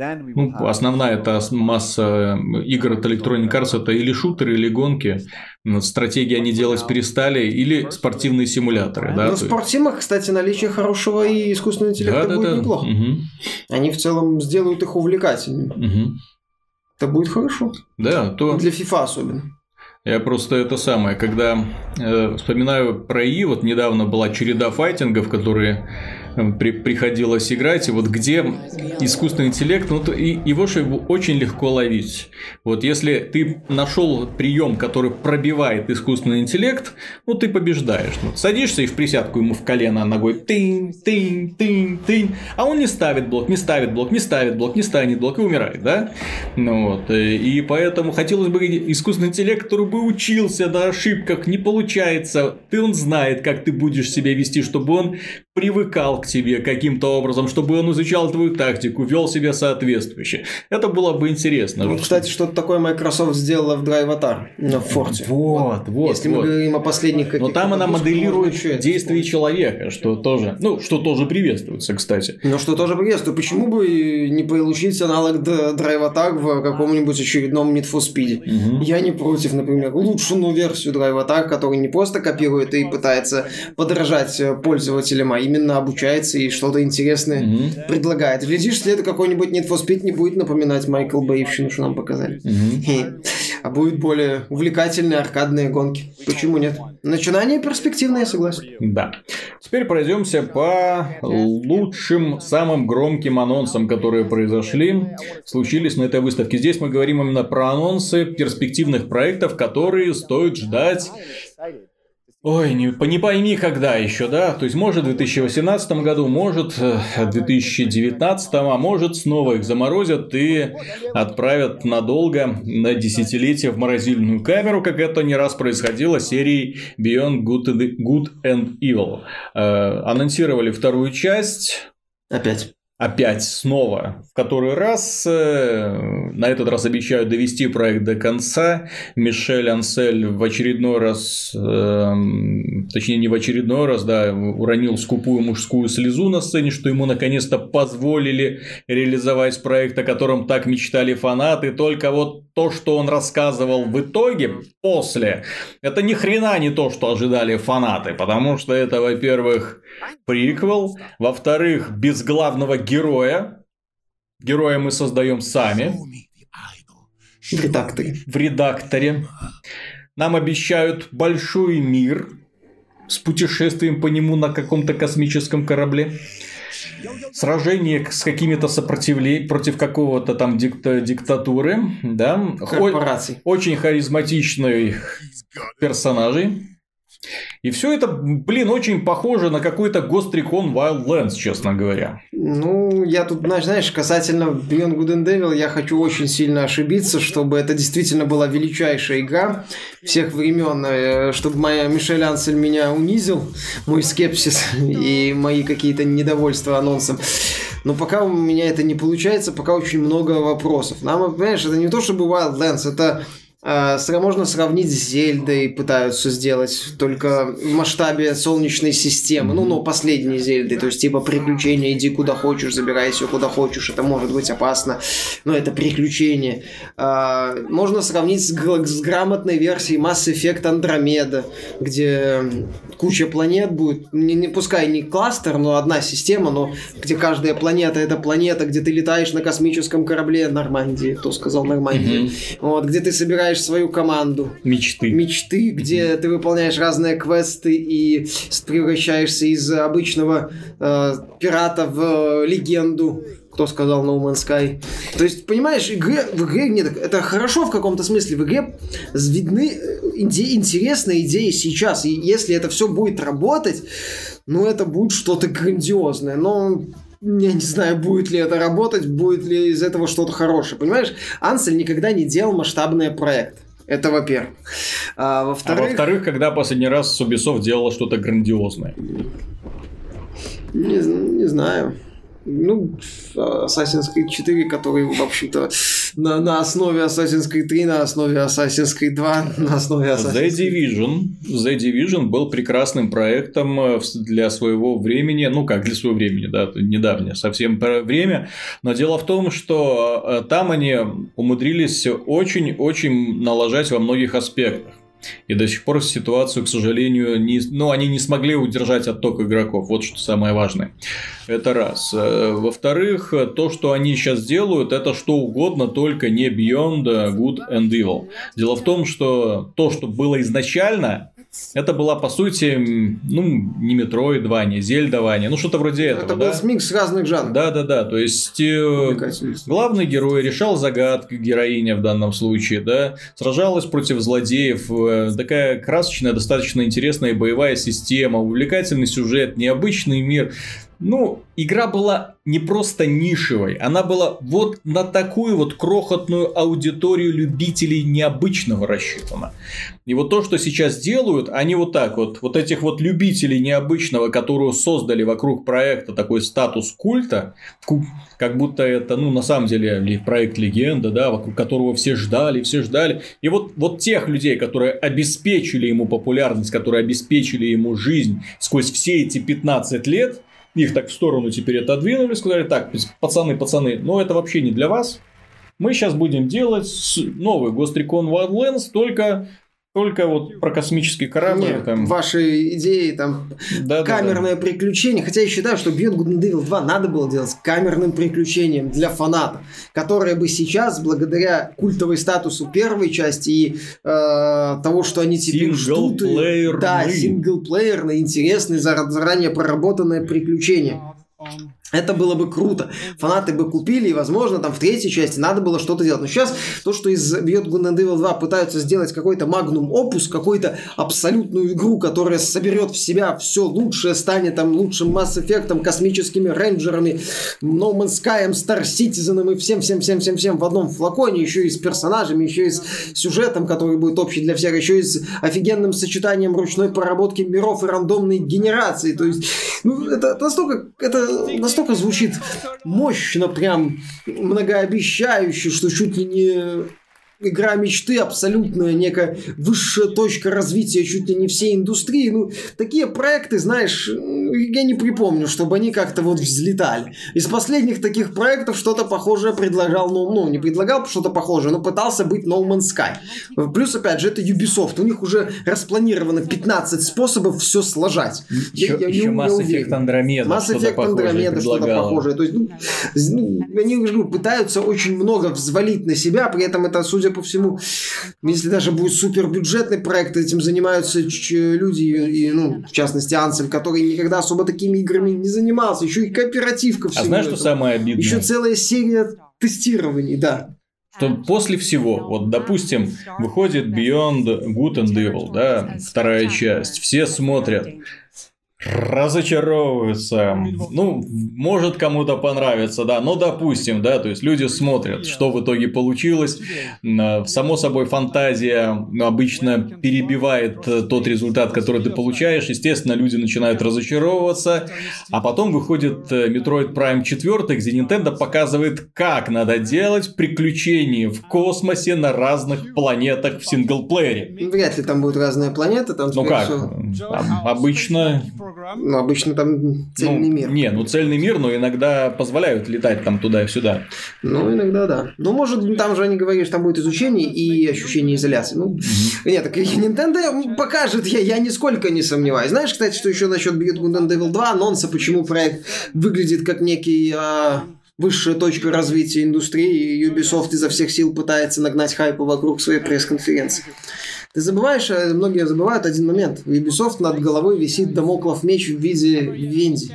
[SPEAKER 1] ну, основная это масса игр от Electronic Arts это или шутеры, или гонки. Стратегии они делать перестали, или спортивные симуляторы. Да?
[SPEAKER 2] Но в спортсимах, кстати, наличие хорошего и искусственного интеллекта да, будет да, да. неплохо. Угу. Они в целом сделают их увлекательными. Угу. Это будет хорошо.
[SPEAKER 1] Да, то...
[SPEAKER 2] Для FIFA особенно.
[SPEAKER 1] Я просто это самое, когда э, вспоминаю про И, вот недавно была череда файтингов, которые при, приходилось играть, и вот где искусственный интеллект, ну, то и, его же очень легко ловить. Вот если ты нашел прием, который пробивает искусственный интеллект, ну, ты побеждаешь. Ну, садишься и в присядку ему в колено ногой тынь, тынь, тынь, тынь, а он не ставит блок, не ставит блок, не ставит блок, не ставит блок и умирает, да? Ну, вот, э, и поэтому хотелось бы искусственный интеллект, который бы учился на ошибках, не получается, ты он знает, как ты будешь себя вести, чтобы он привыкал к тебе каким-то образом, чтобы он изучал твою тактику, вел себя соответствующе. Это было бы интересно.
[SPEAKER 2] Ну, кстати, что-то такое Microsoft сделала в Drive Avatar на Форте.
[SPEAKER 1] Вот, вот.
[SPEAKER 2] Если
[SPEAKER 1] вот.
[SPEAKER 2] мы говорим о последних
[SPEAKER 1] Но там она моделирует действия человека, что тоже, ну, что тоже приветствуется, кстати.
[SPEAKER 2] Ну, что тоже приветствуется. Почему бы не получить аналог Drive Avatar в каком-нибудь очередном Need for Speed? Угу. Я не против, например, улучшенную версию Drive Avatar, который не просто копирует и пытается подражать пользователям, а именно обучается и что-то интересное mm-hmm. предлагает. Глядишь, если это какой-нибудь Need for Speed не будет напоминать Майкл Бэйвщину, что нам показали. Mm-hmm. а будет более увлекательные аркадные гонки. Почему нет? Начинание перспективное, я согласен.
[SPEAKER 1] Да. Теперь пройдемся по лучшим, самым громким анонсам, которые произошли, случились на этой выставке. Здесь мы говорим именно про анонсы перспективных проектов, которые стоит ждать Ой, не, не пойми когда еще, да? То есть, может, в 2018 году, может, в 2019, а может, снова их заморозят и отправят надолго, на десятилетие в морозильную камеру, как это не раз происходило с серией Beyond Good and, Good and Evil. Э, анонсировали вторую часть.
[SPEAKER 2] Опять
[SPEAKER 1] опять снова в который раз. Э, на этот раз обещают довести проект до конца. Мишель Ансель в очередной раз, э, точнее не в очередной раз, да, уронил скупую мужскую слезу на сцене, что ему наконец-то позволили реализовать проект, о котором так мечтали фанаты. Только вот то, что он рассказывал в итоге, после, это ни хрена не то, что ожидали фанаты. Потому что это, во-первых, приквел, во-вторых, без главного героя. Героя мы создаем сами.
[SPEAKER 2] В редакторе.
[SPEAKER 1] В редакторе. Нам обещают большой мир с путешествием по нему на каком-то космическом корабле. Сражение с какими-то сопротивлениями против какого-то там дикта диктатуры, да.
[SPEAKER 2] Корпораций.
[SPEAKER 1] Очень харизматичные персонажи. И все это, блин, очень похоже на какой-то Ghost Recon Wildlands, честно говоря.
[SPEAKER 2] Ну, я тут, знаешь, касательно Beyond Good and Devil, я хочу очень сильно ошибиться, чтобы это действительно была величайшая игра всех времен, э, чтобы моя Мишель Ансель меня унизил, мой скепсис и мои какие-то недовольства анонсом. Но пока у меня это не получается, пока очень много вопросов. Нам, понимаешь, это не то чтобы Wildlands, это можно сравнить с Зельдой, пытаются сделать, только в масштабе солнечной системы. Ну, ну, последней Зельды, то есть, типа, приключения, иди куда хочешь, забирай все куда хочешь, это может быть опасно, но это приключение. А, можно сравнить с, с грамотной версией Mass Effect Andromeda, где куча планет будет, не, не пускай не кластер, но одна система, но где каждая планета это планета, где ты летаешь на космическом корабле Нормандии, кто сказал Нормандии, mm-hmm. вот, где ты собираешь собираешь свою команду.
[SPEAKER 1] Мечты.
[SPEAKER 2] Мечты, где ты выполняешь разные квесты и превращаешься из обычного э, пирата в э, легенду кто сказал No Man's Sky. То есть, понимаешь, игре, в игре нет, это хорошо в каком-то смысле, в игре видны э, иде, интересные идеи сейчас, и если это все будет работать, ну это будет что-то грандиозное, но я не знаю, будет ли это работать, будет ли из этого что-то хорошее. Понимаешь, Ансель никогда не делал масштабный проект. Это во-первых.
[SPEAKER 1] А во-вторых... А во-вторых, когда последний раз Ubisoft делала что-то грандиозное?
[SPEAKER 2] Не, не знаю. Ну, Assassin's Creed 4, который, в общем-то, на, на основе Assassin's Creed 3, на основе Assassin's Creed 2, на основе Assassin's
[SPEAKER 1] Creed... The Division. The Division был прекрасным проектом э, для своего времени, ну как для своего времени, да, недавнее совсем время, но дело в том, что э, там они умудрились очень-очень налажать во многих аспектах. И до сих пор ситуацию, к сожалению, не, ну, они не смогли удержать отток игроков. Вот что самое важное. Это раз. Э, во-вторых, то, что они сейчас делают, это что угодно, только не Beyond Good and Evil. Дело в том, что то, что было изначально, это была, по сути, ну, не Метроидвания, Зельдования, ну, что-то вроде этого.
[SPEAKER 2] Это
[SPEAKER 1] да?
[SPEAKER 2] был микс разных жанров.
[SPEAKER 1] Да, да, да. То есть, э, главный герой решал загадки, героиня в данном случае, да, сражалась против злодеев. Э, такая красочная, достаточно интересная боевая система, увлекательный сюжет, необычный мир. Ну, игра была не просто нишевой, она была вот на такую вот крохотную аудиторию любителей необычного рассчитана. И вот то, что сейчас делают, они вот так вот, вот этих вот любителей необычного, которую создали вокруг проекта такой статус культа, как будто это, ну, на самом деле, проект легенда, да, вокруг которого все ждали, все ждали. И вот, вот тех людей, которые обеспечили ему популярность, которые обеспечили ему жизнь сквозь все эти 15 лет, их так в сторону теперь отодвинули, сказали, так, пацаны, пацаны, но это вообще не для вас. Мы сейчас будем делать новый Ghost Recon Wildlands, только только вот про космический корабль. Нет,
[SPEAKER 2] там... Ваши идеи, там, да, камерное да, да. приключение. Хотя я считаю, что Beyond Good and Evil 2 надо было делать камерным приключением для фанатов, которое бы сейчас, благодаря культовой статусу первой части и э, того, что они теперь ждут... Да, синглплеерное, интересное, заранее проработанное приключение. Это было бы круто. Фанаты бы купили, и, возможно, там в третьей части надо было что-то делать. Но сейчас то, что из Beyond Good and Evil 2 пытаются сделать какой-то магнум опус, какую-то абсолютную игру, которая соберет в себя все лучшее, станет там лучшим Mass Effect, космическими рейнджерами, No Man's Sky, Star Citizen и всем-всем-всем-всем-всем в одном флаконе, еще и с персонажами, еще и с сюжетом, который будет общий для всех, еще и с офигенным сочетанием ручной проработки миров и рандомной генерации. То есть, ну, это настолько, это настолько настолько звучит мощно, прям многообещающе, что чуть ли не игра мечты, абсолютная некая высшая точка развития чуть ли не всей индустрии. Ну, такие проекты, знаешь, я не припомню, чтобы они как-то вот взлетали. Из последних таких проектов что-то похожее предлагал, ну, ну не предлагал что-то похожее, но пытался быть No Man's Sky. Плюс, опять же, это Ubisoft. У них уже распланировано 15 способов все сложать.
[SPEAKER 1] Еще, я, я еще Mass Effect Andromeda
[SPEAKER 2] Mass Effect Andromeda что-то похожее. То есть, ну, ну, они ну, пытаются очень много взвалить на себя, при этом это, судя судя по всему, если даже будет супербюджетный проект, этим занимаются люди, и, ну, в частности, Ансель, который никогда особо такими играми не занимался. Еще и кооперативка
[SPEAKER 1] всего А знаешь, что самое обидное?
[SPEAKER 2] Еще целая серия тестирований, да
[SPEAKER 1] что после всего, вот допустим, выходит Beyond Good and Evil, да, вторая часть, все смотрят, разочаровываются. Ну, может кому-то понравится, да, но допустим, да, то есть люди смотрят, что в итоге получилось. Само собой, фантазия обычно перебивает э, тот результат, который ты получаешь. Естественно, люди начинают разочаровываться, а потом выходит э, Metroid Prime 4, где Nintendo показывает, как надо делать приключения в космосе на разных планетах в синглплеере.
[SPEAKER 2] Вряд ли там будут разные планеты, там
[SPEAKER 1] Ну как, обычно
[SPEAKER 2] ну, обычно там цельный
[SPEAKER 1] ну,
[SPEAKER 2] мир.
[SPEAKER 1] Не, ну цельный мир, но иногда позволяют летать там туда и сюда.
[SPEAKER 2] Ну, иногда да. Ну, может, там же они говорили, что там будет изучение и ощущение изоляции. Ну, угу. нет, так Nintendo покажет, я, я нисколько не сомневаюсь. Знаешь, кстати, что еще насчет Beyond Devil 2 анонса, почему проект выглядит как некий... А высшая точка развития индустрии, и Ubisoft изо всех сил пытается нагнать хайпа вокруг своей пресс-конференции. Ты забываешь, э, многие забывают один момент. У Ubisoft над головой висит домоклов меч в виде Венди.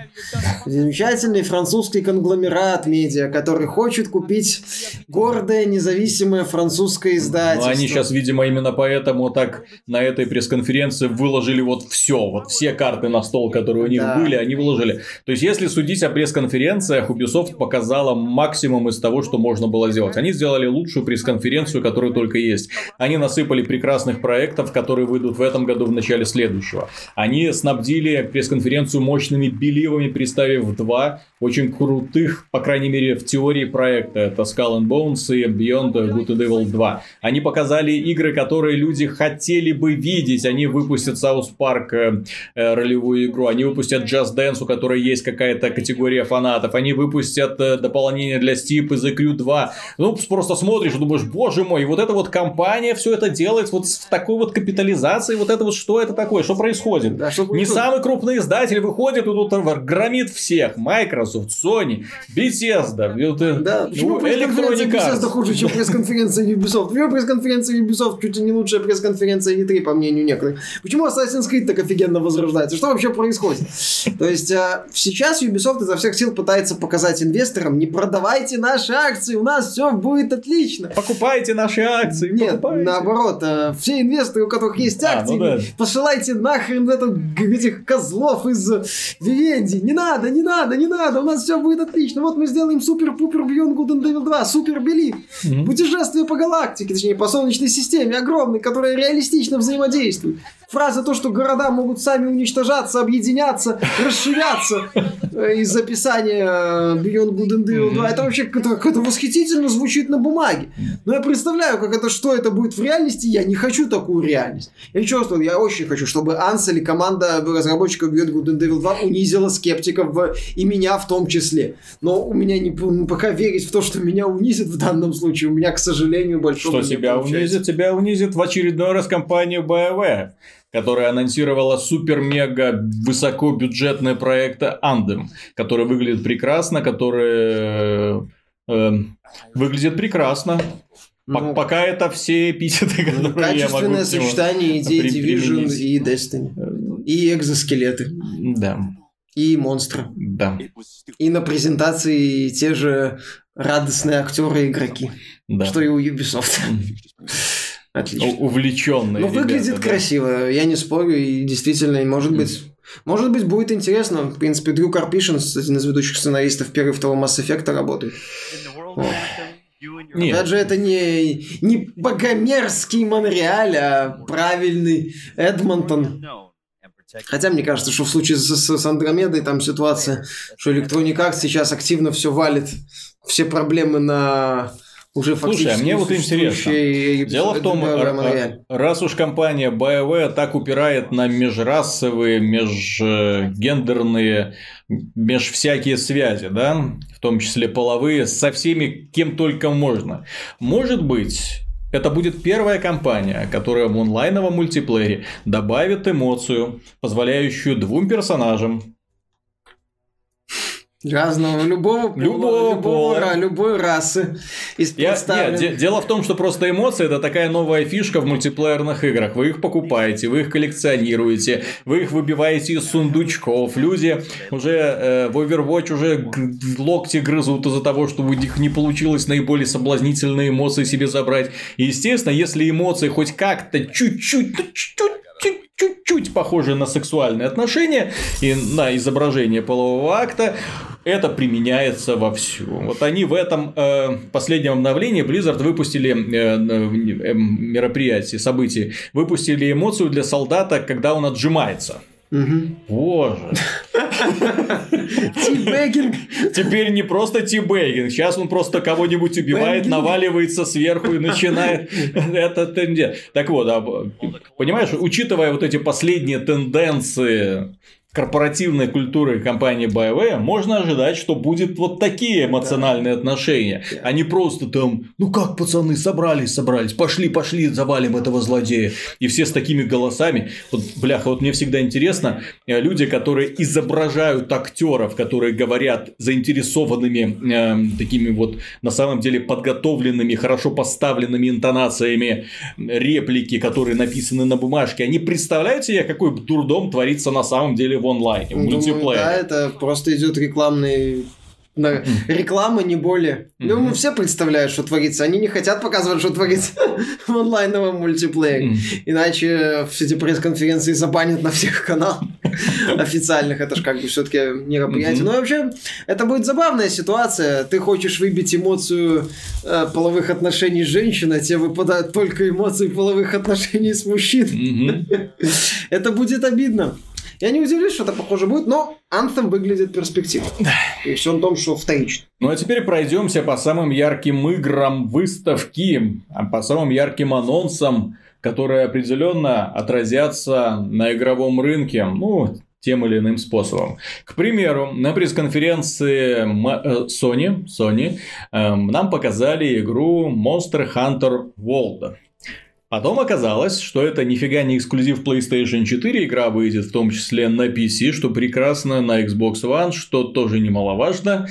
[SPEAKER 2] Замечательный французский конгломерат медиа, который хочет купить гордое независимое французское издательство.
[SPEAKER 1] Ну, они сейчас, видимо, именно поэтому так на этой пресс-конференции выложили вот все, вот все карты на стол, которые у них да. были, они выложили. То есть, если судить о пресс-конференциях, Ubisoft показала максимум из того, что можно было сделать. Они сделали лучшую пресс-конференцию, которая только есть. Они насыпали прекрасных проектов, которые выйдут в этом году, в начале следующего. Они снабдили пресс-конференцию мощными беливами, представив два очень крутых, по крайней мере, в теории проекта. Это Skull and Bones и Beyond Good and Evil 2. Они показали игры, которые люди хотели бы видеть. Они выпустят South Park э, э, ролевую игру, они выпустят Just Dance, у которой есть какая-то категория фанатов, они выпустят э, дополнение для Steep и The Crew 2. Ну, просто смотришь думаешь, боже мой, вот эта вот компания все это делает вот с такой вот капитализацией, вот это вот что это такое, что происходит? Да, что Не самый крупный издатель выходит и тут громит всех. Microsoft, Sony, Bethesda,
[SPEAKER 2] да, почему ну, Electronic Arts. Bethesda хуже, чем пресс-конференция Ubisoft? Почему пресс-конференция Ubisoft чуть ли не лучшая пресс-конференция E3, по мнению некоторых? Почему Assassin's Creed так офигенно возрождается? Что вообще происходит? То есть, а, сейчас Ubisoft изо всех сил пытается показать инвесторам, не продавайте наши акции, у нас все будет отлично.
[SPEAKER 1] Покупайте наши акции.
[SPEAKER 2] Нет, покупайте. наоборот, а, все инвесторы, у которых есть акции, а, ну да. посылайте нахрен это, этих козлов из Вивенди. Не надо, не надо, не надо, у нас все будет отлично. Вот мы сделаем супер-пупер Beyond Good and Devil 2, супер Белив. Путешествие по галактике, точнее, по Солнечной системе, огромный, которая реалистично взаимодействует. Фраза то, что города могут сами уничтожаться, объединяться, расширяться э, из записания э, Beyond Good and Evil 2. Это вообще как-то восхитительно звучит на бумаге. Но я представляю, как это, что это будет в реальности. Я не хочу такую реальность. Я чувствую, я очень хочу, чтобы Анс или команда разработчиков Beyond Good and Evil 2 унизила скептиков и меня в том числе. Но у меня не пока верить в то, что меня унизит в данном случае, у меня, к сожалению, большого
[SPEAKER 1] Что тебя унизит? Тебя унизит в очередной раз компания BioWare которая анонсировала супер-мега высокобюджетный проект Anthem, который выглядит прекрасно, который э, выглядит прекрасно. Ну, Пока это все эпитеты,
[SPEAKER 2] ну, которые я могу Качественное сочетание идей Division и Destiny. И экзоскелеты.
[SPEAKER 1] Да.
[SPEAKER 2] И монстры.
[SPEAKER 1] Да.
[SPEAKER 2] И на презентации те же радостные актеры и игроки. Да. Что и у Ubisoft.
[SPEAKER 1] Отлично. Увлеченные.
[SPEAKER 2] Ну, выглядит ребята, красиво, да? я не спорю, и действительно, может mm. быть, может быть, будет интересно. В принципе, Дрю Карпишин, один из ведущих сценаристов первого и второго Mass Effect работает. Нет. Опять же, это не, не богомерзкий Монреаль, а правильный Эдмонтон. Хотя мне кажется, что в случае с, с, с Андромедой там ситуация, что Electronic Arts сейчас активно все валит, все проблемы на уже
[SPEAKER 1] Слушай, а мне вот интересно. Дело в том, раз уж компания BioWare так упирает на межрасовые, межгендерные, меж всякие связи, да, в том числе половые, со всеми, кем только можно. Может быть, это будет первая компания, которая в онлайновом мультиплеере добавит эмоцию, позволяющую двум персонажам
[SPEAKER 2] Разного, любого пола, любого, любого пола. любой расы.
[SPEAKER 1] Я, нет, дело в том, что просто эмоции это такая новая фишка в мультиплеерных играх. Вы их покупаете, вы их коллекционируете, вы их выбиваете из сундучков. Люди уже э, в Overwatch уже локти грызут из-за того, что у них не получилось наиболее соблазнительные эмоции себе забрать. И, естественно, если эмоции хоть как-то чуть-чуть, чуть-чуть чуть-чуть похожи на сексуальные отношения и на изображение полового акта, это применяется во вовсю. Вот они в этом э, последнем обновлении Blizzard выпустили э, э, мероприятие, событие, выпустили эмоцию для солдата, когда он отжимается. Угу. Боже.
[SPEAKER 2] Тибэггинг.
[SPEAKER 1] Теперь не просто тибэггинг. Сейчас он просто кого-нибудь убивает, наваливается сверху и начинает это тенденция. Так вот, а, понимаешь, учитывая вот эти последние тенденции корпоративной культурой компании BioWare, можно ожидать, что будет вот такие эмоциональные да. отношения, да. а не просто там, ну как, пацаны, собрались, собрались, пошли, пошли, завалим этого злодея. И все с такими голосами. Вот, бляха, вот мне всегда интересно, э, люди, которые изображают актеров, которые говорят заинтересованными, э, такими вот, на самом деле, подготовленными, хорошо поставленными интонациями реплики, которые написаны на бумажке, они представляют себе, какой дурдом творится на самом деле в онлайне, в Думаю, мультиплеере.
[SPEAKER 2] Да, это просто идет рекламный на реклама, не более. Ну, мы все представляют, что творится. Они не хотят показывать, что творится в онлайновом мультиплеере. Иначе все эти пресс-конференции забанят на всех каналах официальных. Это же как бы все-таки мероприятие. Но вообще, это будет забавная ситуация. Ты хочешь выбить эмоцию э, половых отношений с женщиной, а тебе выпадают только эмоции половых отношений с мужчиной. Это будет обидно. Я не удивлюсь, что это похоже будет, но Anthem выглядит перспективно. И все в том, что вторично.
[SPEAKER 1] Ну а теперь пройдемся по самым ярким играм выставки, а по самым ярким анонсам, которые определенно отразятся на игровом рынке. Ну, тем или иным способом. К примеру, на пресс-конференции э, Sony, Sony эм, нам показали игру Monster Hunter World. Потом оказалось, что это нифига не эксклюзив PlayStation 4, игра выйдет в том числе на PC, что прекрасно, на Xbox One, что тоже немаловажно.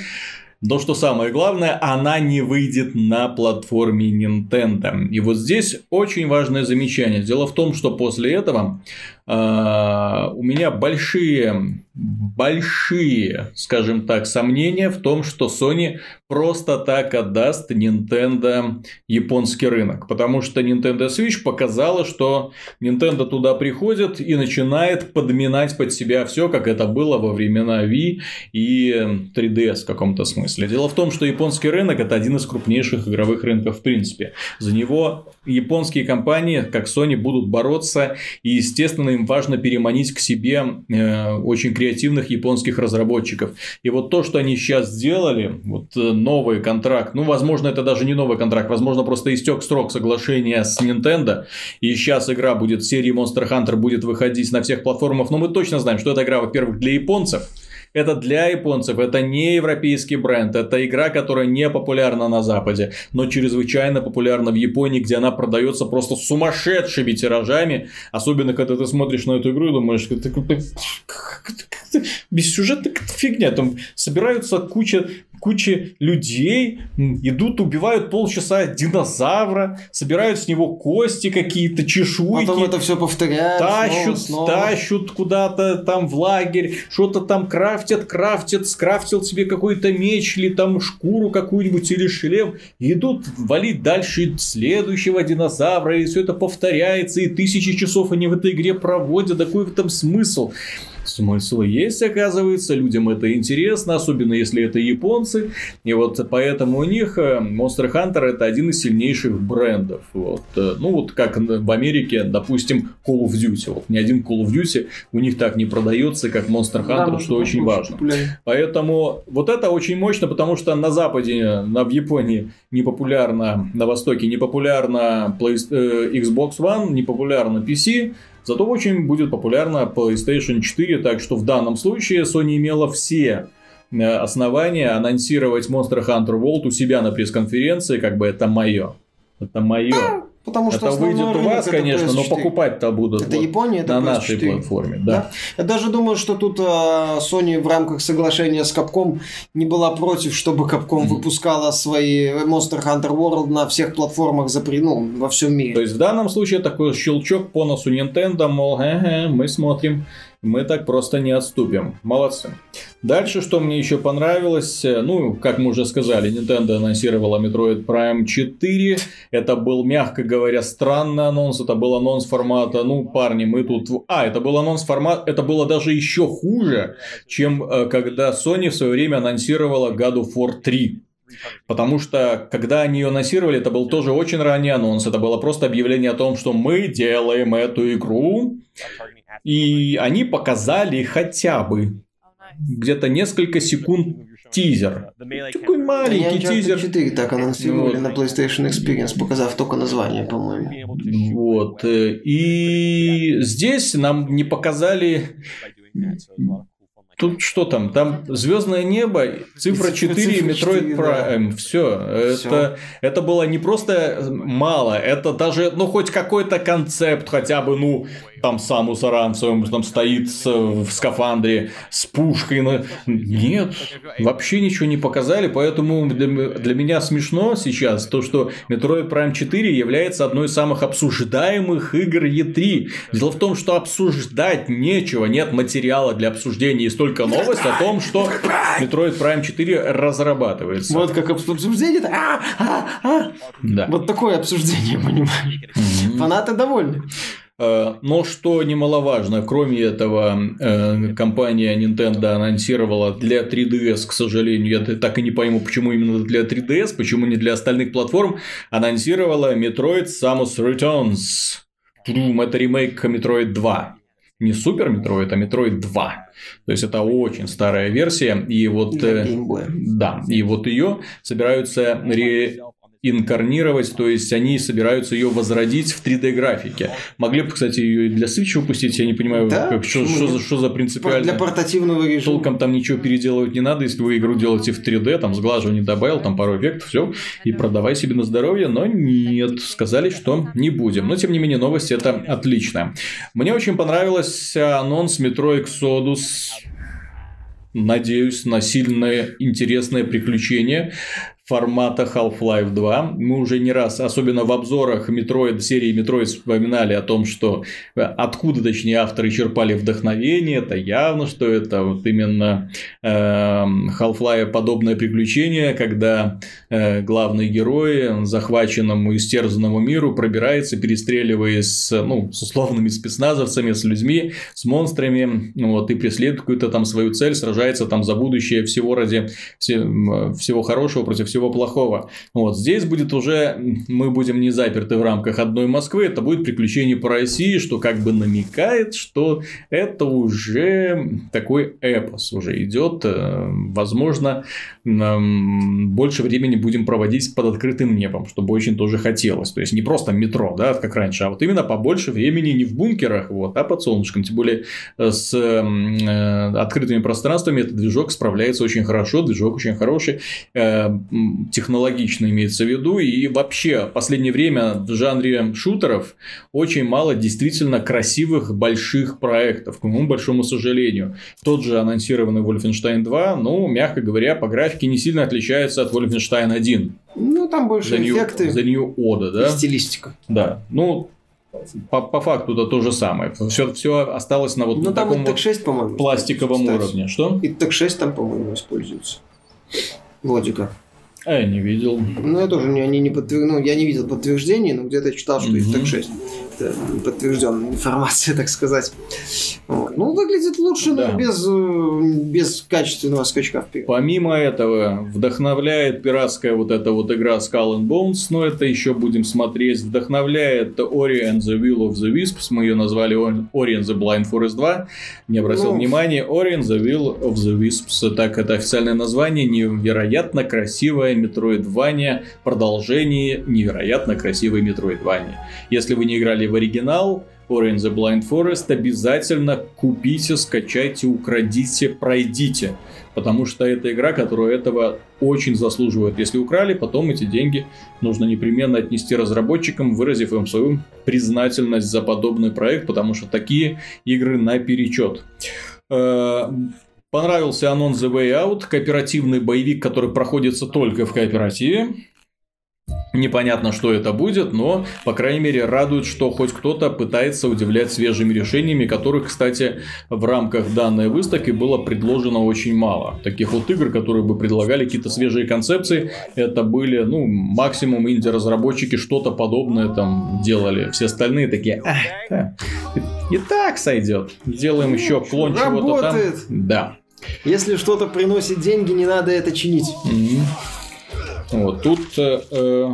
[SPEAKER 1] Но что самое главное, она не выйдет на платформе Nintendo. И вот здесь очень важное замечание. Дело в том, что после этого у меня большие большие, скажем так, сомнения в том, что Sony просто так отдаст Nintendo японский рынок. Потому что Nintendo Switch показала, что Nintendo туда приходит и начинает подминать под себя все, как это было во времена Wii и 3DS в каком-то смысле. Дело в том, что японский рынок это один из крупнейших игровых рынков в принципе. За него японские компании, как Sony, будут бороться, и, естественно, им важно переманить к себе э, очень креативных японских разработчиков. И вот то, что они сейчас сделали, вот э, новый контракт, ну, возможно, это даже не новый контракт, возможно, просто истек срок соглашения с Nintendo, и сейчас игра будет, серии Monster Hunter будет выходить на всех платформах, но мы точно знаем, что эта игра, во-первых, для японцев, это для японцев, это не европейский бренд, это игра, которая не популярна на Западе, но чрезвычайно популярна в Японии, где она продается просто сумасшедшими тиражами, особенно когда ты смотришь на эту игру и думаешь, без сюжета фигня, там собираются куча куча людей идут, убивают полчаса динозавра, собирают с него кости какие-то, чешуйки.
[SPEAKER 2] Потом это все повторяют.
[SPEAKER 1] Тащут,
[SPEAKER 2] снова,
[SPEAKER 1] снова. тащут куда-то там в лагерь, что-то там крафтят, крафтят, скрафтил себе какой-то меч или там шкуру какую-нибудь или шлем. И идут валить дальше следующего динозавра, и все это повторяется, и тысячи часов они в этой игре проводят. Какой в этом смысл? Смысл есть, оказывается, людям это интересно, особенно если это японцы, и вот поэтому у них э, Monster Hunter это один из сильнейших брендов, вот, э, ну вот как в Америке, допустим, Call of Duty, вот ни один Call of Duty у них так не продается, как Monster Hunter, да, что очень важно. Поэтому вот это очень мощно, потому что на Западе, на, в Японии не популярно, на Востоке не популярно э, Xbox One, не популярно PC, Зато очень будет популярна PlayStation 4, так что в данном случае Sony имела все э, основания анонсировать Monster Hunter World у себя на пресс-конференции, как бы это мое. Это мое.
[SPEAKER 2] Потому что
[SPEAKER 1] это выйдет у вас, конечно, но покупать-то будут
[SPEAKER 2] это вот Япония, это
[SPEAKER 1] на нашей платформе. Да. да.
[SPEAKER 2] Я даже думаю, что тут uh, Sony в рамках соглашения с Capcom не была против, чтобы Capcom mm-hmm. выпускала свои Monster Hunter World на всех платформах за ну, во всем мире.
[SPEAKER 1] То есть в данном случае такой щелчок по носу Nintendo, мол, э-э, мы смотрим мы так просто не отступим. Молодцы. Дальше, что мне еще понравилось, ну, как мы уже сказали, Nintendo анонсировала Metroid Prime 4. Это был, мягко говоря, странный анонс. Это был анонс формата, ну, парни, мы тут... А, это был анонс формат, это было даже еще хуже, чем э, когда Sony в свое время анонсировала God of War 3. Потому что, когда они ее анонсировали, это был тоже очень ранний анонс. Это было просто объявление о том, что мы делаем эту игру. И они показали хотя бы где-то несколько секунд тизер. Такой маленький тизер.
[SPEAKER 2] 4 так анонсировали вот. на PlayStation Experience, показав только название, по-моему.
[SPEAKER 1] Вот. И здесь нам не показали Тут что там? Там Звездное небо, цифра 4, Metroid Prime. Да. Все. Это, это было не просто мало, это даже, ну, хоть какой-то концепт, хотя бы, ну, там сам Усаран в своем там стоит в скафандре с пушкой. Но... Нет, вообще ничего не показали, поэтому для, для меня смешно сейчас то, что Metroid Prime 4 является одной из самых обсуждаемых игр E3. Дело в том, что обсуждать нечего, нет материала для обсуждения, и столько новость о том, что Metroid Prime 4 разрабатывается.
[SPEAKER 2] Вот как обсуждение. А, а, а. Да. Вот такое обсуждение. Mm-hmm. Фанаты довольны.
[SPEAKER 1] Э, но что немаловажно, кроме этого, э, компания Nintendo анонсировала для 3DS, к сожалению, я так и не пойму, почему именно для 3DS, почему не для остальных платформ, анонсировала Metroid Samus Returns. Это ремейк Metroid 2 не Супер Metroid, а Metroid 2. То есть это очень старая версия, и вот э, да, и вот ее собираются ре инкарнировать, то есть они собираются ее возродить в 3D графике. Могли бы, кстати, ее и для Switch выпустить, я не понимаю, да? как, что, что, за, что за принципиально.
[SPEAKER 2] Для портативного режима.
[SPEAKER 1] Толком там ничего переделывать не надо, если вы игру делаете в 3D, там сглаживание добавил, там пару эффектов, все, и продавай себе на здоровье, но нет, сказали, что не будем. Но, тем не менее, новость это отличная. Мне очень понравился анонс Metro Exodus надеюсь на сильное интересное приключение формата Half-Life 2. Мы уже не раз, особенно в обзорах Metroid, серии Metroid вспоминали о том, что э, откуда, точнее, авторы черпали вдохновение. Это явно, что это вот именно э, Half-Life подобное приключение, когда э, главный герой захваченному истерзанному миру пробирается, перестреливаясь с, ну, с условными спецназовцами, с людьми, с монстрами, вот, и преследует какую-то там свою цель, сражается там за будущее всего ради всего хорошего против всего плохого. Вот здесь будет уже, мы будем не заперты в рамках одной Москвы, это будет приключение по России, что как бы намекает, что это уже такой эпос уже идет. Э, возможно, больше времени будем проводить под открытым небом, чтобы очень тоже хотелось. То есть не просто метро, да, как раньше, а вот именно побольше времени не в бункерах, вот, а под солнышком. Тем более э, с э, открытыми пространствами этот движок справляется очень хорошо, движок очень хороший технологично имеется в виду. И вообще, в последнее время в жанре шутеров очень мало действительно красивых больших проектов, к моему большому сожалению. Тот же анонсированный Wolfenstein 2, ну, мягко говоря, по графике не сильно отличается от Wolfenstein 1.
[SPEAKER 2] Ну, там больше
[SPEAKER 1] The
[SPEAKER 2] эффекты.
[SPEAKER 1] New Order, да?
[SPEAKER 2] стилистика.
[SPEAKER 1] Да. Ну, по, по факту это то же самое. Все, все осталось на вот
[SPEAKER 2] ну,
[SPEAKER 1] таком
[SPEAKER 2] вот 6, по-моему,
[SPEAKER 1] пластиковом уровне. Что?
[SPEAKER 2] И так 6 там, по-моему, используется. Как.
[SPEAKER 1] А я не видел.
[SPEAKER 2] Ну, я тоже не, они не подтвер... ну, я не видел подтверждений, но где-то читал, что угу. их так 6. Это подтвержденная информация, так сказать. Вот. Ну, выглядит лучше, да. но без, э, без качественного скачка вперед.
[SPEAKER 1] Помимо этого, вдохновляет пиратская вот эта вот игра Skull and Bones, но это еще будем смотреть. Вдохновляет Ori and the Will of the Wisps, мы ее назвали Ori and the Blind Forest 2. Не обратил ну, внимания, Ori and the Will of the Wisps, так это официальное название, невероятно красивое Metroidvania, продолжение невероятно красивой Metroidvania. Если вы не играли в оригинал, Ori the Blind Forest, обязательно купите, скачайте, украдите, пройдите. Потому что это игра, которая этого очень заслуживает. Если украли, потом эти деньги нужно непременно отнести разработчикам, выразив им свою признательность за подобный проект, потому что такие игры наперечет. Э, понравился анонс The Way Out, кооперативный боевик, который проходится только в кооперативе. Непонятно, что это будет, но, по крайней мере, радует, что хоть кто-то пытается удивлять свежими решениями, которых, кстати, в рамках данной выставки было предложено очень мало. Таких вот игр, которые бы предлагали какие-то свежие концепции, это были, ну, максимум инди-разработчики что-то подобное там делали. Все остальные такие, да, и так сойдет. Сделаем еще клон чего-то там. Да.
[SPEAKER 2] Если что-то приносит деньги, не надо это чинить. Mm-hmm.
[SPEAKER 1] Вот, тут э, э,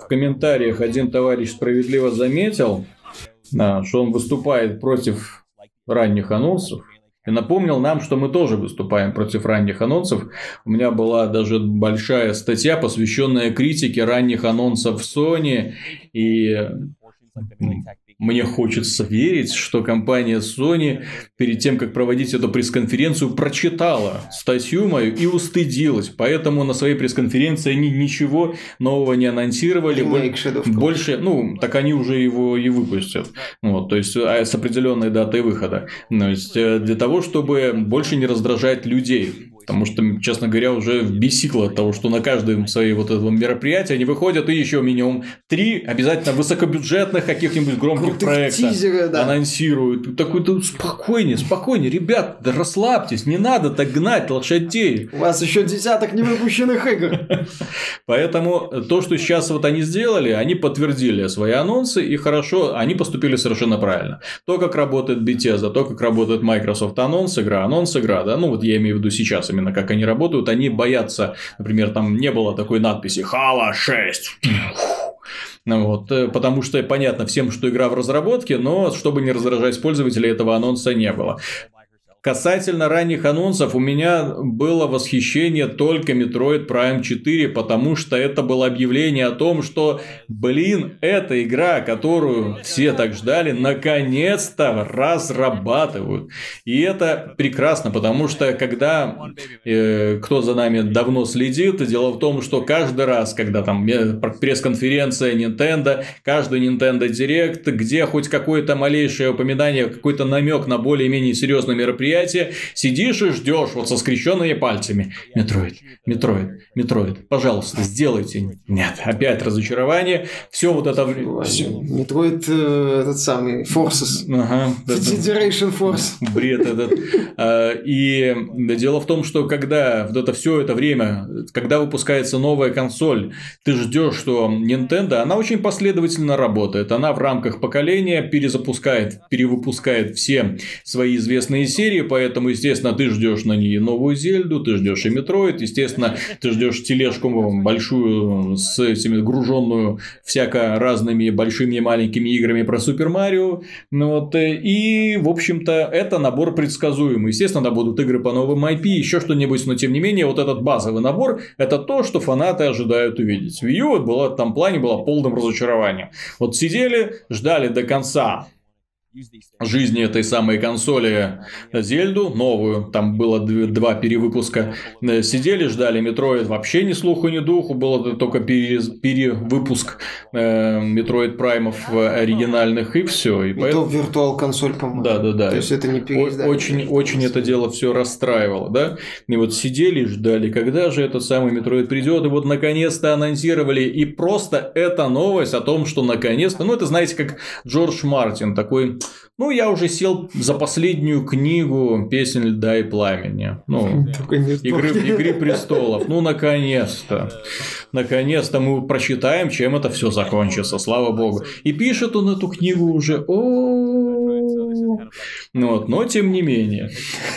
[SPEAKER 1] в комментариях один товарищ справедливо заметил, да, что он выступает против ранних анонсов. И напомнил нам, что мы тоже выступаем против ранних анонсов. У меня была даже большая статья, посвященная критике ранних анонсов Sony. И мне хочется верить, что компания Sony перед тем, как проводить эту пресс-конференцию, прочитала статью мою и устыдилась. Поэтому на своей пресс-конференции они ничего нового не анонсировали. Больше, ну, так они уже его и выпустят. Вот, то есть, а, с определенной датой выхода. То есть, э, для того, чтобы больше не раздражать людей. Потому что, честно говоря, уже бесикло от того, что на каждом своей вот этом мероприятии они выходят и еще минимум три обязательно высокобюджетных каких-нибудь громких проектов да. анонсируют. Такой-то спокойнее, спокойнее, ребят, да расслабьтесь, не надо так гнать лошадей.
[SPEAKER 2] У вас еще десяток невыпущенных игр.
[SPEAKER 1] Поэтому то, что сейчас вот они сделали, они подтвердили свои анонсы и хорошо, они поступили совершенно правильно. То, как работает Bethesda, то, как работает Microsoft анонс, игра, анонс, игра, да, ну вот я имею в виду сейчас именно как они работают, они боятся, например, там не было такой надписи «Хала 6», ну вот, э, потому что понятно всем, что игра в разработке, но чтобы не раздражать пользователей, этого анонса не было. Касательно ранних анонсов, у меня было восхищение только Metroid Prime 4, потому что это было объявление о том, что, блин, эта игра, которую все так ждали, наконец-то разрабатывают. И это прекрасно, потому что когда э, кто за нами давно следит, дело в том, что каждый раз, когда там пресс-конференция Nintendo, каждый Nintendo Direct, где хоть какое-то малейшее упоминание, какой-то намек на более-менее серьезное мероприятие, мероприятие, сидишь и ждешь вот со скрещенными пальцами. Metroid, Metroid, Metroid, пожалуйста, сделайте. Нет, опять разочарование. Все вот это...
[SPEAKER 2] Metroid э, этот самый, Forces. Ага. Federation Force.
[SPEAKER 1] Бред этот. А, и дело в том, что когда вот это все это время, когда выпускается новая консоль, ты ждешь, что Nintendo, она очень последовательно работает. Она в рамках поколения перезапускает, перевыпускает все свои известные серии, поэтому, естественно, ты ждешь на ней новую Зельду, ты ждешь и Metroid, естественно, ты ждешь тележку большую с этими груженную всяко разными большими и маленькими играми про Супер Марио. Ну, вот, э, и, в общем-то, это набор предсказуемый. Естественно, будут игры по новым IP, еще что-нибудь, но тем не менее, вот этот базовый набор это то, что фанаты ожидают увидеть. Wii U вот была, в плане была полным разочарованием. Вот сидели, ждали до конца жизни этой самой консоли Зельду, новую, там было два перевыпуска, э, сидели, ждали Metroid, вообще ни слуху, ни духу, было только пере, перевыпуск э, Metroid Праймов оригинальных и все.
[SPEAKER 2] И, и поэтому... то виртуал консоль, по-моему.
[SPEAKER 1] Да, да, да.
[SPEAKER 2] То есть это не переиздание.
[SPEAKER 1] Очень, очень это дело все расстраивало, да. И вот сидели, ждали, когда же этот самый Metroid придет, и вот наконец-то анонсировали, и просто эта новость о том, что наконец-то, ну это знаете, как Джордж Мартин такой ну, я уже сел за последнюю книгу «Песнь льда и пламени». Ну, игры, «Игры престолов». Ну, наконец-то. Наконец-то мы прочитаем, чем это все закончится, слава богу. И пишет он эту книгу уже, о ну вот, но тем не менее.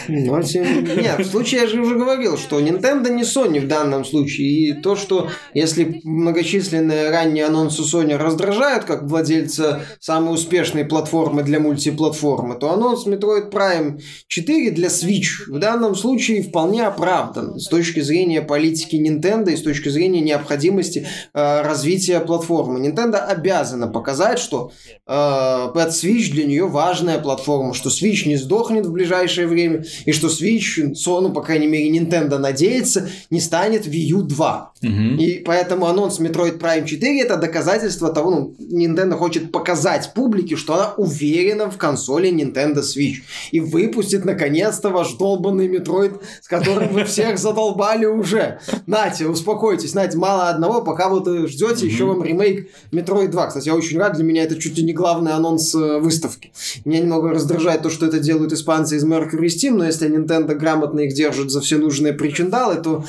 [SPEAKER 2] Но тем не менее. Нет, в случае я же уже говорил, что Nintendo не Sony в данном случае. И то, что если многочисленные ранние анонсы Sony раздражают, как владельца самой успешной платформы для мультиплатформы, то анонс Metroid Prime 4 для Switch в данном случае вполне оправдан с точки зрения политики Nintendo и с точки зрения необходимости э, развития платформы. Nintendo обязана показать, что э, под Switch для нее важная платформа, что Switch не сдохнет в ближайшее время, и что Switch, ну, по крайней мере, Nintendo надеется, не станет Wii U 2. Угу. И поэтому анонс Metroid Prime 4 это доказательство того, ну, Nintendo хочет показать публике, что она уверена в консоли Nintendo Switch. И выпустит, наконец-то, ваш долбанный Metroid, с которым вы всех задолбали уже. Нате, успокойтесь, Нате, мало одного, пока вот ждете, еще вам ремейк Metroid 2. Кстати, я очень рад, для меня это чуть ли не главный анонс э, выставки. Меня немного раздражает то, что это делают испанцы из Mercury Steam, но если Nintendo грамотно их держит за все нужные причиндалы, то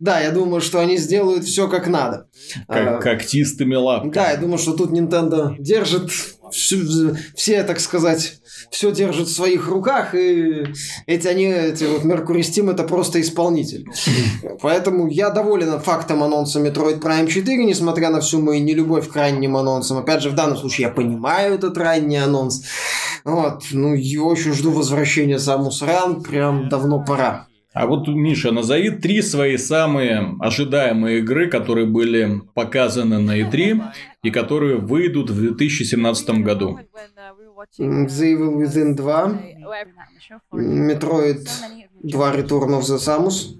[SPEAKER 2] да, я думаю, что они сделают все как надо.
[SPEAKER 1] Как, а, когтистыми лапками.
[SPEAKER 2] Да, я думаю, что тут Nintendo держит все, все, так сказать, все держит в своих руках, и эти они, эти вот Mercury Steam это просто исполнитель. Поэтому я доволен фактом анонса Metroid Prime 4, несмотря на всю мою нелюбовь к ранним анонсам. Опять же, в данном случае я понимаю этот ранний анонс. Вот, ну, и очень жду возвращения Samus Aran, прям давно пора.
[SPEAKER 1] А вот, Миша, назови три свои самые ожидаемые игры, которые были показаны на E3 и которые выйдут в 2017 году.
[SPEAKER 2] The Evil Within 2, Metroid 2 Return of the Samus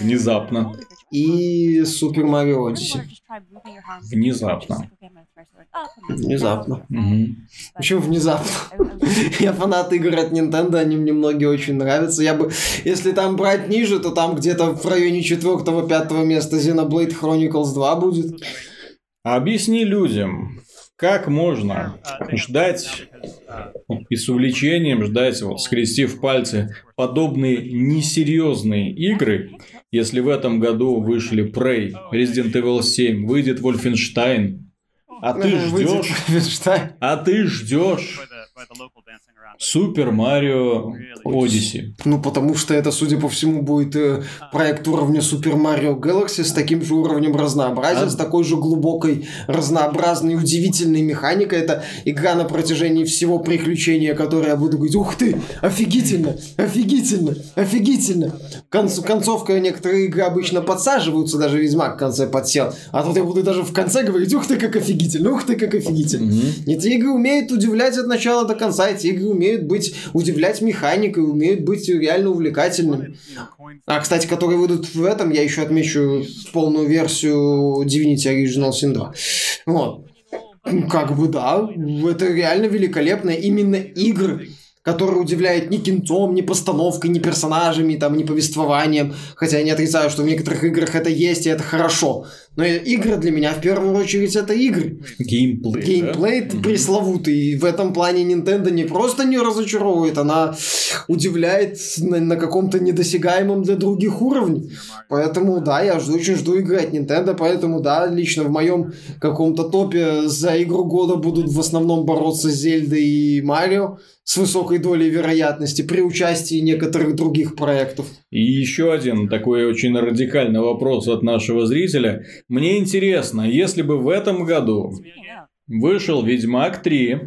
[SPEAKER 1] Внезапно.
[SPEAKER 2] И Super Mario Odyssey.
[SPEAKER 1] Внезапно.
[SPEAKER 2] Внезапно.
[SPEAKER 1] Мгм.
[SPEAKER 2] Почему внезапно? Я фанат игр от Nintendo, они мне многие очень нравятся. Я бы, если там брать ниже, то там где-то в районе четвертого-пятого места Xenoblade Chronicles 2 будет.
[SPEAKER 1] Объясни людям, как можно ждать и с увлечением ждать, вот, скрестив пальцы, подобные несерьезные игры, если в этом году вышли Prey, Resident Evil 7, выйдет Wolfenstein, а ты ждешь, а ты ждешь Супер Марио Одиссе.
[SPEAKER 2] Ну, потому что это, судя по всему, будет э, проект уровня Super Mario Galaxy с таким же уровнем разнообразия,
[SPEAKER 1] А-
[SPEAKER 2] с такой же глубокой, разнообразной, удивительной механикой. Это игра на протяжении всего приключения, которое я буду говорить, ух ты, офигительно, офигительно, офигительно. Конц- концовка некоторые игры обычно подсаживаются, даже Ведьмак в конце подсел. А тут я буду даже в конце говорить, ух ты, как офигительно, ух ты, как офигительно.
[SPEAKER 1] Мгм.
[SPEAKER 2] Эти игры умеют удивлять от начала до конца, эти игры умеют быть, удивлять механикой, умеют быть реально увлекательными. А, кстати, которые выйдут в этом, я еще отмечу полную версию Divinity Original Sin 2. Вот. Как бы да, это реально великолепно. Именно игры, которые удивляют ни кинцом, ни постановкой, ни персонажами, там, ни повествованием. Хотя я не отрицаю, что в некоторых играх это есть, и это хорошо. Но игры для меня в первую очередь это игры.
[SPEAKER 1] Геймплей. да?
[SPEAKER 2] Геймплей пресловутый. И в этом плане Nintendo не просто не разочаровывает, она удивляет на, на каком-то недосягаемом для других уровне. Поэтому, да, я жду, очень жду игры от Nintendo, поэтому, да, лично в моем каком-то топе за игру года будут в основном бороться Зельда и Марио с высокой долей вероятности при участии некоторых других проектов.
[SPEAKER 1] И еще один такой очень радикальный вопрос от нашего зрителя. Мне интересно, если бы в этом году вышел Ведьмак 3,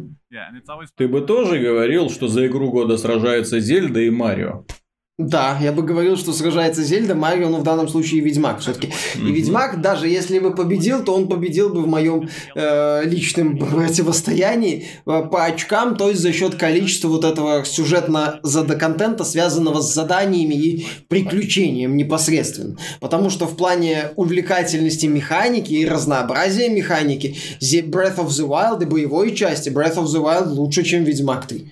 [SPEAKER 1] ты бы тоже говорил, что за игру года сражаются Зельда и Марио?
[SPEAKER 2] Да, я бы говорил, что сражается Зельда, Марио, но в данном случае Ведьмак все-таки. И. Ведьмак, даже если бы победил, то он победил бы в моем э, личном противостоянии э, по очкам, то есть за счет количества вот этого сюжетно зада контента, связанного с заданиями и приключением непосредственно. Потому что в плане увлекательности механики и разнообразия механики The Breath of the Wild и боевой части Breath of the Wild лучше, чем Ведьмак 3.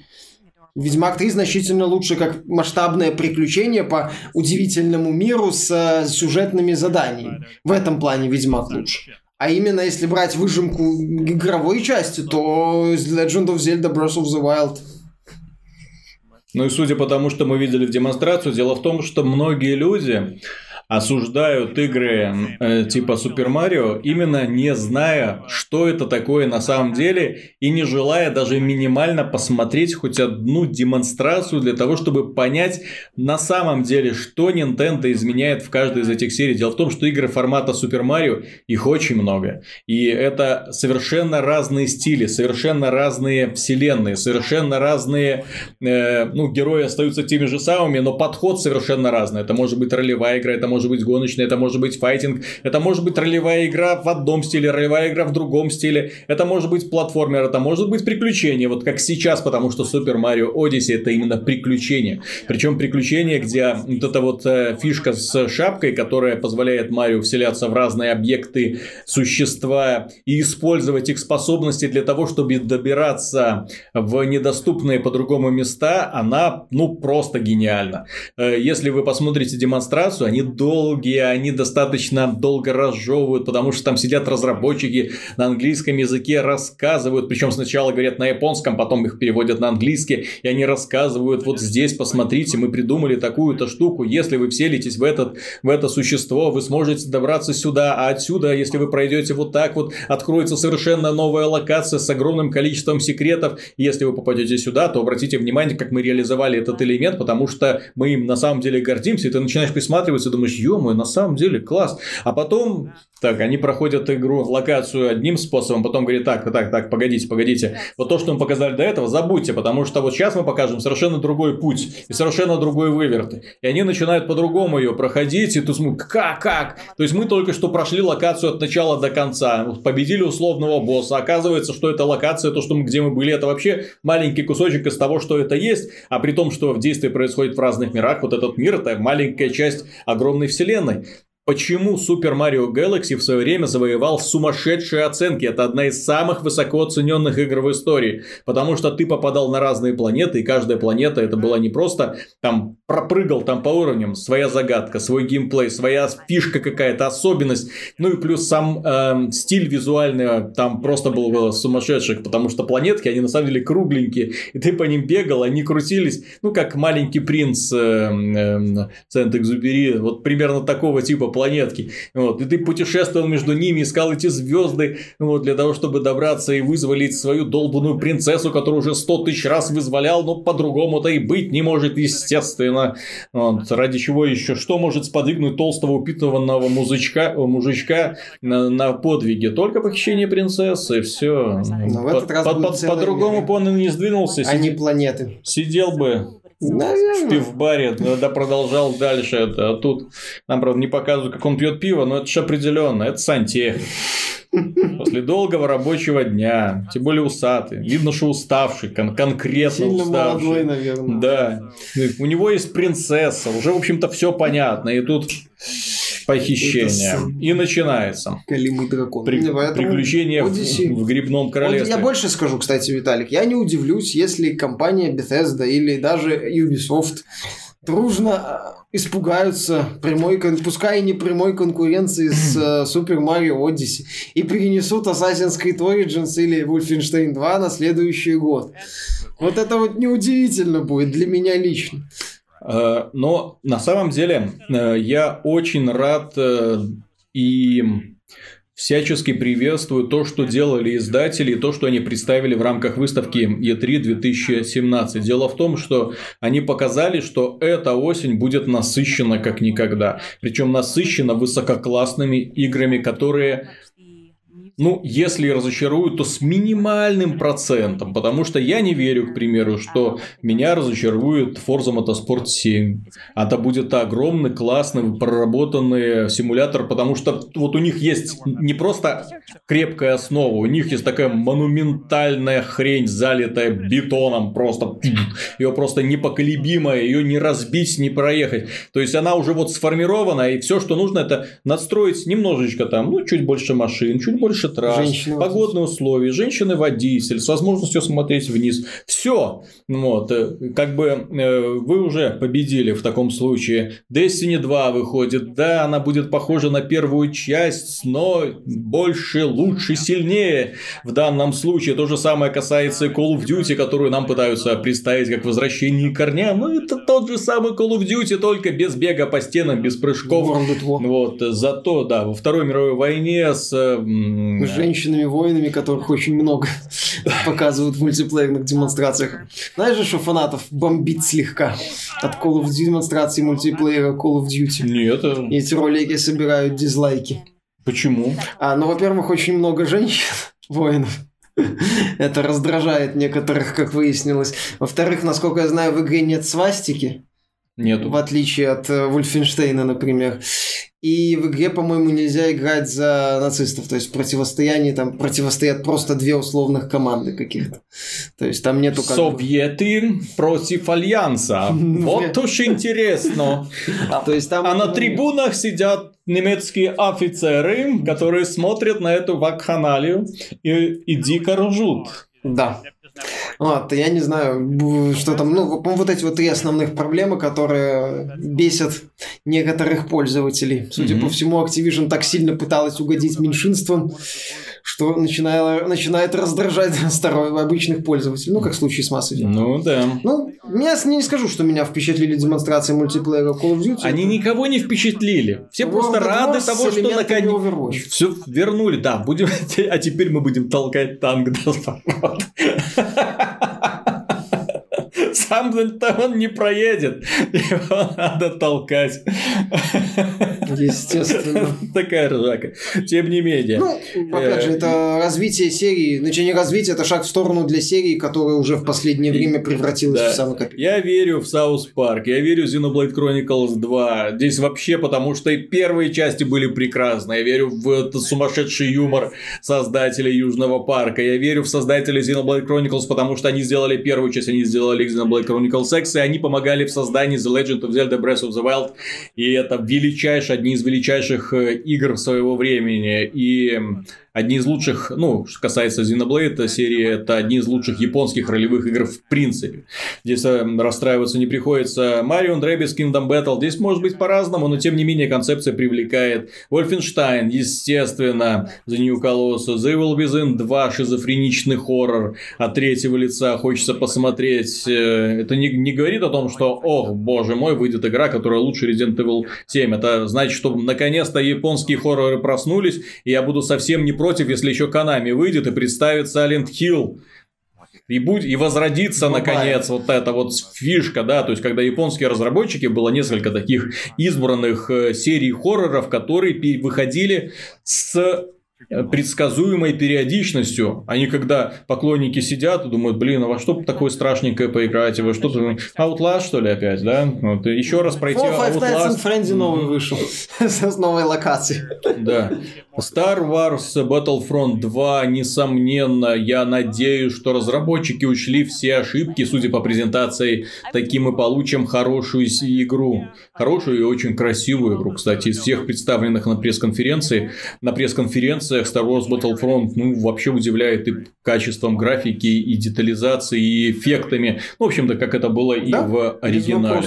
[SPEAKER 2] Ведьмак 3 значительно лучше как масштабное приключение по удивительному миру с э, сюжетными заданиями. В этом плане Ведьмак лучше. А именно, если брать выжимку игровой части, то Legend of Zelda Breath of the Wild.
[SPEAKER 1] Ну и судя по тому, что мы видели в демонстрацию, дело в том, что многие люди осуждают игры э, типа Супер Марио, именно не зная, что это такое на самом деле, и не желая даже минимально посмотреть хоть одну демонстрацию для того, чтобы понять на самом деле, что Nintendo изменяет в каждой из этих серий. Дело в том, что игры формата Супер Марио, их очень много. И это совершенно разные стили, совершенно разные вселенные, совершенно разные э, ну, герои остаются теми же самыми, но подход совершенно разный. Это может быть ролевая игра, это может быть гоночная, это может быть файтинг, это может быть ролевая игра в одном стиле, ролевая игра в другом стиле, это может быть платформер, это может быть приключение, вот как сейчас, потому что Супер Марио Odyssey это именно приключение. Причем приключение, где вот эта вот э, фишка с шапкой, которая позволяет Марио вселяться в разные объекты, существа и использовать их способности для того, чтобы добираться в недоступные по-другому места, она, ну, просто гениальна. Э, Если вы посмотрите демонстрацию, они долгие, они достаточно долго разжевывают, потому что там сидят разработчики на английском языке, рассказывают, причем сначала говорят на японском, потом их переводят на английский, и они рассказывают, вот здесь, посмотрите, мы придумали такую-то штуку, если вы вселитесь в, этот, в это существо, вы сможете добраться сюда, а отсюда, если вы пройдете вот так вот, откроется совершенно новая локация с огромным количеством секретов, если вы попадете сюда, то обратите внимание, как мы реализовали этот элемент, потому что мы им на самом деле гордимся, и ты начинаешь присматриваться и думаешь, ё на самом деле класс. А потом Так, они проходят игру, локацию одним способом, потом говорят, так, так, так, погодите, погодите. Вот то, что мы показали до этого, забудьте, потому что вот сейчас мы покажем совершенно другой путь и совершенно другой выверт. И они начинают по-другому ее проходить, и тут смотрим, как, как? То есть мы только что прошли локацию от начала до конца, победили условного босса. Оказывается, что эта локация, то, что мы, где мы были, это вообще маленький кусочек из того, что это есть, а при том, что в действии происходит в разных мирах, вот этот мир это маленькая часть огромной вселенной. Почему Super Mario Galaxy в свое время завоевал сумасшедшие оценки? Это одна из самых высоко оцененных игр в истории. Потому что ты попадал на разные планеты, и каждая планета это была не просто там пропрыгал там по уровням, своя загадка, свой геймплей, своя фишка какая-то, особенность. Ну и плюс сам э, стиль визуальный там просто был сумасшедший, потому что планетки, они на самом деле кругленькие, и ты по ним бегал, они крутились, ну как маленький принц э, э, Сент-Экзюпери, вот примерно такого типа планетки. Вот. И ты путешествовал между ними, искал эти звезды вот, для того, чтобы добраться и вызволить свою долбанную принцессу, которую уже сто тысяч раз вызволял, но по-другому-то и быть не может, естественно. Вот. Ради чего еще? Что может сподвигнуть толстого упитанного мужичка, мужичка на, на подвиге? Только похищение принцессы, все. По-другому по, он и не сдвинулся.
[SPEAKER 2] А не планеты.
[SPEAKER 1] Сидел бы Наверное. в пивбаре, да, продолжал дальше это. А тут нам, правда, не показывают, как он пьет пиво, но это же определенно, это сантехник. После долгого рабочего дня, тем более усатый, видно, что уставший, кон- конкретно Сильно уставший. молодой, наверное. Да. У него есть принцесса, уже, в общем-то, все понятно. И тут похищение. И начинается.
[SPEAKER 2] Калимый дракон.
[SPEAKER 1] При... Приключения в, в грибном королевстве.
[SPEAKER 2] Я больше скажу, кстати, Виталик. Я не удивлюсь, если компания Bethesda или даже Ubisoft дружно а, испугаются прямой, пускай и не прямой конкуренции с uh, Super Mario Odyssey и перенесут Assassin's Creed Origins или Wolfenstein 2 на следующий год. Вот это вот неудивительно будет для меня лично.
[SPEAKER 1] Э, но на самом деле э, я очень рад э, и всячески приветствую то, что делали издатели, и то, что они представили в рамках выставки E3 2017. Дело в том, что они показали, что эта осень будет насыщена как никогда. Причем насыщена высококлассными играми, которые ну, если разочаруют, то с минимальным процентом, потому что я не верю, к примеру, что меня разочарует Forza Motorsport 7. Это будет огромный, классный, проработанный симулятор, потому что вот у них есть не просто крепкая основа, у них есть такая монументальная хрень, залитая бетоном просто. Ее просто непоколебимая, ее не разбить, не проехать. То есть она уже вот сформирована, и все, что нужно, это настроить немножечко там, ну, чуть больше машин, чуть больше больше трасс, женщины погодные условия, женщины-водитель с возможностью смотреть вниз. Все. Вот. Э, как бы э, вы уже победили в таком случае. Destiny 2 выходит. Да, она будет похожа на первую часть, но больше, лучше, сильнее в данном случае. То же самое касается Call of Duty, которую нам пытаются представить как возвращение к корням. Ну, это тот же самый Call of Duty, только без бега по стенам, без прыжков. Вот. Зато, да, во Второй мировой войне с
[SPEAKER 2] с женщинами-воинами, которых очень много показывают в мультиплеерных демонстрациях. Знаешь же, что фанатов бомбит слегка от Call of Duty демонстрации мультиплеера Call of Duty?
[SPEAKER 1] Нет.
[SPEAKER 2] А эти ролики собирают дизлайки.
[SPEAKER 1] Почему?
[SPEAKER 2] А, ну, во-первых, очень много женщин, воинов. Это раздражает некоторых, как выяснилось. Во-вторых, насколько я знаю, в игре нет свастики.
[SPEAKER 1] Нету.
[SPEAKER 2] В отличие от э, Вульфенштейна, например. И в игре, по-моему, нельзя играть за нацистов. То есть противостояние там противостоят просто две условных команды каких-то. То есть там нету
[SPEAKER 1] как Советы против Альянса. Вот уж интересно. То есть там... А на трибунах сидят немецкие офицеры, которые смотрят на эту вакханалию и, и дико ржут.
[SPEAKER 2] Да. Вот, я не знаю, что там, ну, вот эти вот три основных проблемы, которые бесят некоторых пользователей. Судя mm-hmm. по всему, Activision так сильно пыталась угодить меньшинствам, что начинало, начинает раздражать старых обычных пользователей. Ну, как в случае с Mass Effect.
[SPEAKER 1] Ну, да.
[SPEAKER 2] Ну, я не скажу, что меня впечатлили демонстрации мультиплеера Call of Duty.
[SPEAKER 1] Они никого не впечатлили. Все World просто рады того, что наконец все вернули. Да, будем... А теперь мы будем толкать танк до Сам-то он не проедет. Его надо толкать.
[SPEAKER 2] Естественно.
[SPEAKER 1] Такая ржака. Тем не менее.
[SPEAKER 2] Ну, опять же, это развитие серии. Ну, не развитие, это шаг в сторону для серии, которая уже в последнее время превратилась
[SPEAKER 1] Да.
[SPEAKER 2] в самый копейки.
[SPEAKER 1] Я верю в South Park, я верю в Xenoblade Chronicles 2. Здесь вообще потому, что и первые части были прекрасны. Я верю в этот сумасшедший юмор создателей Южного Парка. Я верю в создателей Xenoblade Chronicles, потому что они сделали первую часть, они сделали Xenoblade Chronicles X, и они помогали в создании The Legend of Zelda Breath of the Wild. И это величайшие, одни из величайших э, игр своего времени. И одни из лучших, ну, что касается Xenoblade серии, это одни из лучших японских ролевых игр в принципе. Здесь э, расстраиваться не приходится. Mario Rabbids Kingdom Battle. Здесь может быть по-разному, но тем не менее концепция привлекает. Wolfenstein, естественно, The New Colossus. The Evil Within 2, шизофреничный хоррор от третьего лица. Хочется посмотреть. Э, Это не, не говорит о том, что, ох, боже мой, выйдет игра, которая лучше Resident Evil 7. Это значит, что наконец-то японские хорроры проснулись, и я буду совсем не против, если еще Konami выйдет и представит Silent Hill. И, будь, и возродится,
[SPEAKER 2] Бабай.
[SPEAKER 1] наконец, вот эта вот фишка, да, то есть, когда японские разработчики, было несколько таких избранных э, серий хорроров, которые выходили с предсказуемой периодичностью. Они когда поклонники сидят и думают, блин, а во что такое страшненькое поиграть? Вы что-то... Outlast, что ли, опять, да? Вот, и еще раз пройти
[SPEAKER 2] Four Five Nights
[SPEAKER 1] Outlast.
[SPEAKER 2] at Frenzy новый вышел. С новой локацией.
[SPEAKER 1] Да. Star Wars Battlefront 2, несомненно, я надеюсь, что разработчики учли все ошибки, судя по презентации, таким мы получим хорошую игру. Хорошую и очень красивую игру, кстати, из всех представленных на пресс-конференции. На пресс-конференциях Star Wars Battlefront, ну, вообще удивляет и качеством графики, и детализации, и эффектами. Ну, в общем-то, как это было и
[SPEAKER 2] Да,
[SPEAKER 1] в
[SPEAKER 2] без
[SPEAKER 1] оригинале.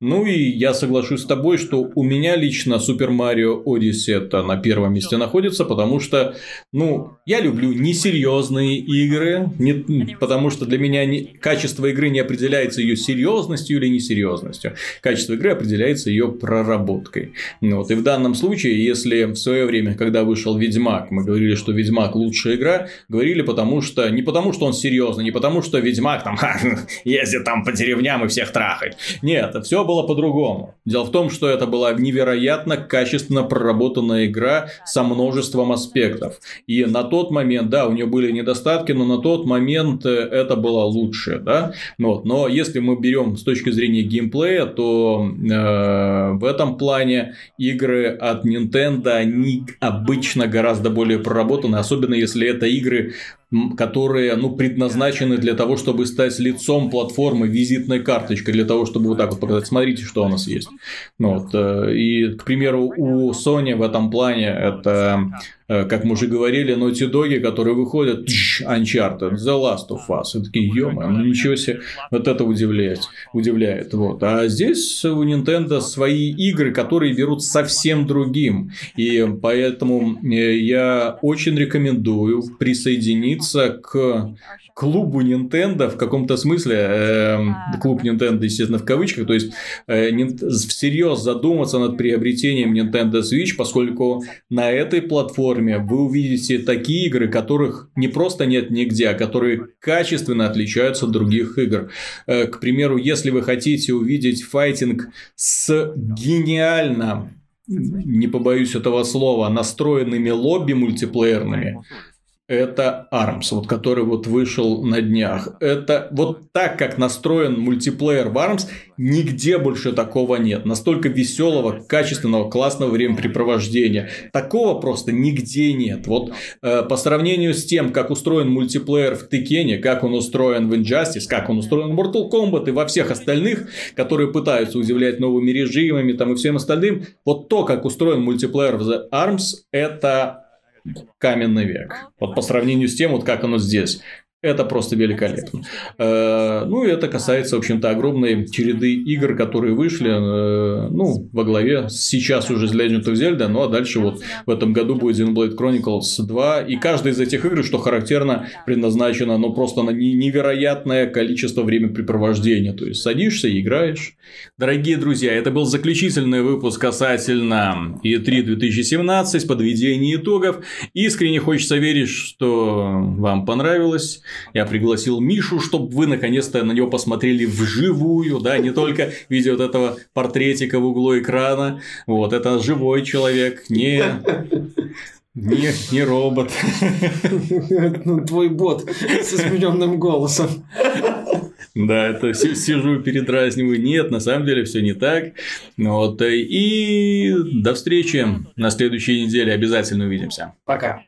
[SPEAKER 1] Ну и я соглашусь с тобой, что у меня лично Super Mario Odyssey это на первом месте находится, потому что, ну, я люблю несерьезные игры, не, потому что для меня не- качество игры не определяется ее серьезностью или несерьезностью. Качество игры определяется ее проработкой. Вот. И в данном случае, если в свое время, когда вышел Ведьмак, мы говорили, что Ведьмак лучшая игра, говорили потому что, не потому что он серьезный, не потому что Ведьмак там ездит там по деревням и всех трахает. Нет, все было по-другому. Дело в том, что это была невероятно качественно проработанная игра со множеством аспектов. И на тот момент, да, у нее были недостатки, но на тот момент э, это было лучше, да. Вот. Но если мы берем с точки зрения геймплея, то э, в этом плане игры от Nintendo, они обычно гораздо более проработаны, особенно если это игры которые ну, предназначены для того, чтобы стать лицом платформы, визитной карточкой, для того, чтобы вот так вот показать, смотрите, что у нас есть. Ну, вот, э, и, к примеру, у Sony в этом плане это, э, как мы уже говорили, Naughty Dog, которые выходят, тш, Uncharted, The Last of Us, и такие, ё ну ничего себе, вот это удивляет, удивляет. Вот. А здесь у Nintendo свои игры, которые берут совсем другим, и поэтому э, я очень рекомендую присоединиться к клубу Nintendo в каком-то смысле, эм, клуб Nintendo, естественно, в кавычках, то есть э, всерьез задуматься над приобретением Nintendo Switch, поскольку на этой платформе вы увидите такие игры, которых не просто нет нигде, а которые качественно отличаются от других игр. Э, К примеру, если вы хотите увидеть файтинг с гениально не побоюсь этого слова, настроенными лобби мультиплеерными, это ARMS, вот который вот вышел на днях. Это вот так, как настроен мультиплеер в ARMS, нигде больше такого нет. Настолько веселого, качественного, классного времяпрепровождения. Такого просто нигде нет. Вот э, по сравнению с тем, как устроен мультиплеер в Текене, как он устроен в Injustice, как он устроен в Mortal Kombat и во всех остальных, которые пытаются удивлять новыми режимами там и всем остальным, вот то, как устроен мультиплеер в The Arms, это каменный век. Вот по сравнению с тем, вот как оно здесь. Это просто великолепно. Э, Ну, и это касается, в общем-то, огромной череды игр, которые вышли, э, ну, во главе сейчас уже с Legend of Zelda, ну, а дальше вот в этом году будет Xenoblade Chronicles 2, и каждая из этих игр, что характерно, предназначена, ну, просто на не- невероятное количество времяпрепровождения, то есть садишься и играешь. Дорогие друзья, это был заключительный выпуск касательно E3 2017, подведение итогов. Искренне хочется верить, что вам понравилось. Я пригласил Мишу, чтобы вы наконец-то на него посмотрели вживую, да, не только видя вот этого портретика в углу экрана. Вот, это живой человек, не не, не робот.
[SPEAKER 2] Ну, твой бот с измененным голосом.
[SPEAKER 1] Да, это сижу, передразниваю. Нет, на самом деле все не так. Вот. И до встречи на следующей неделе. Обязательно увидимся.
[SPEAKER 2] Пока.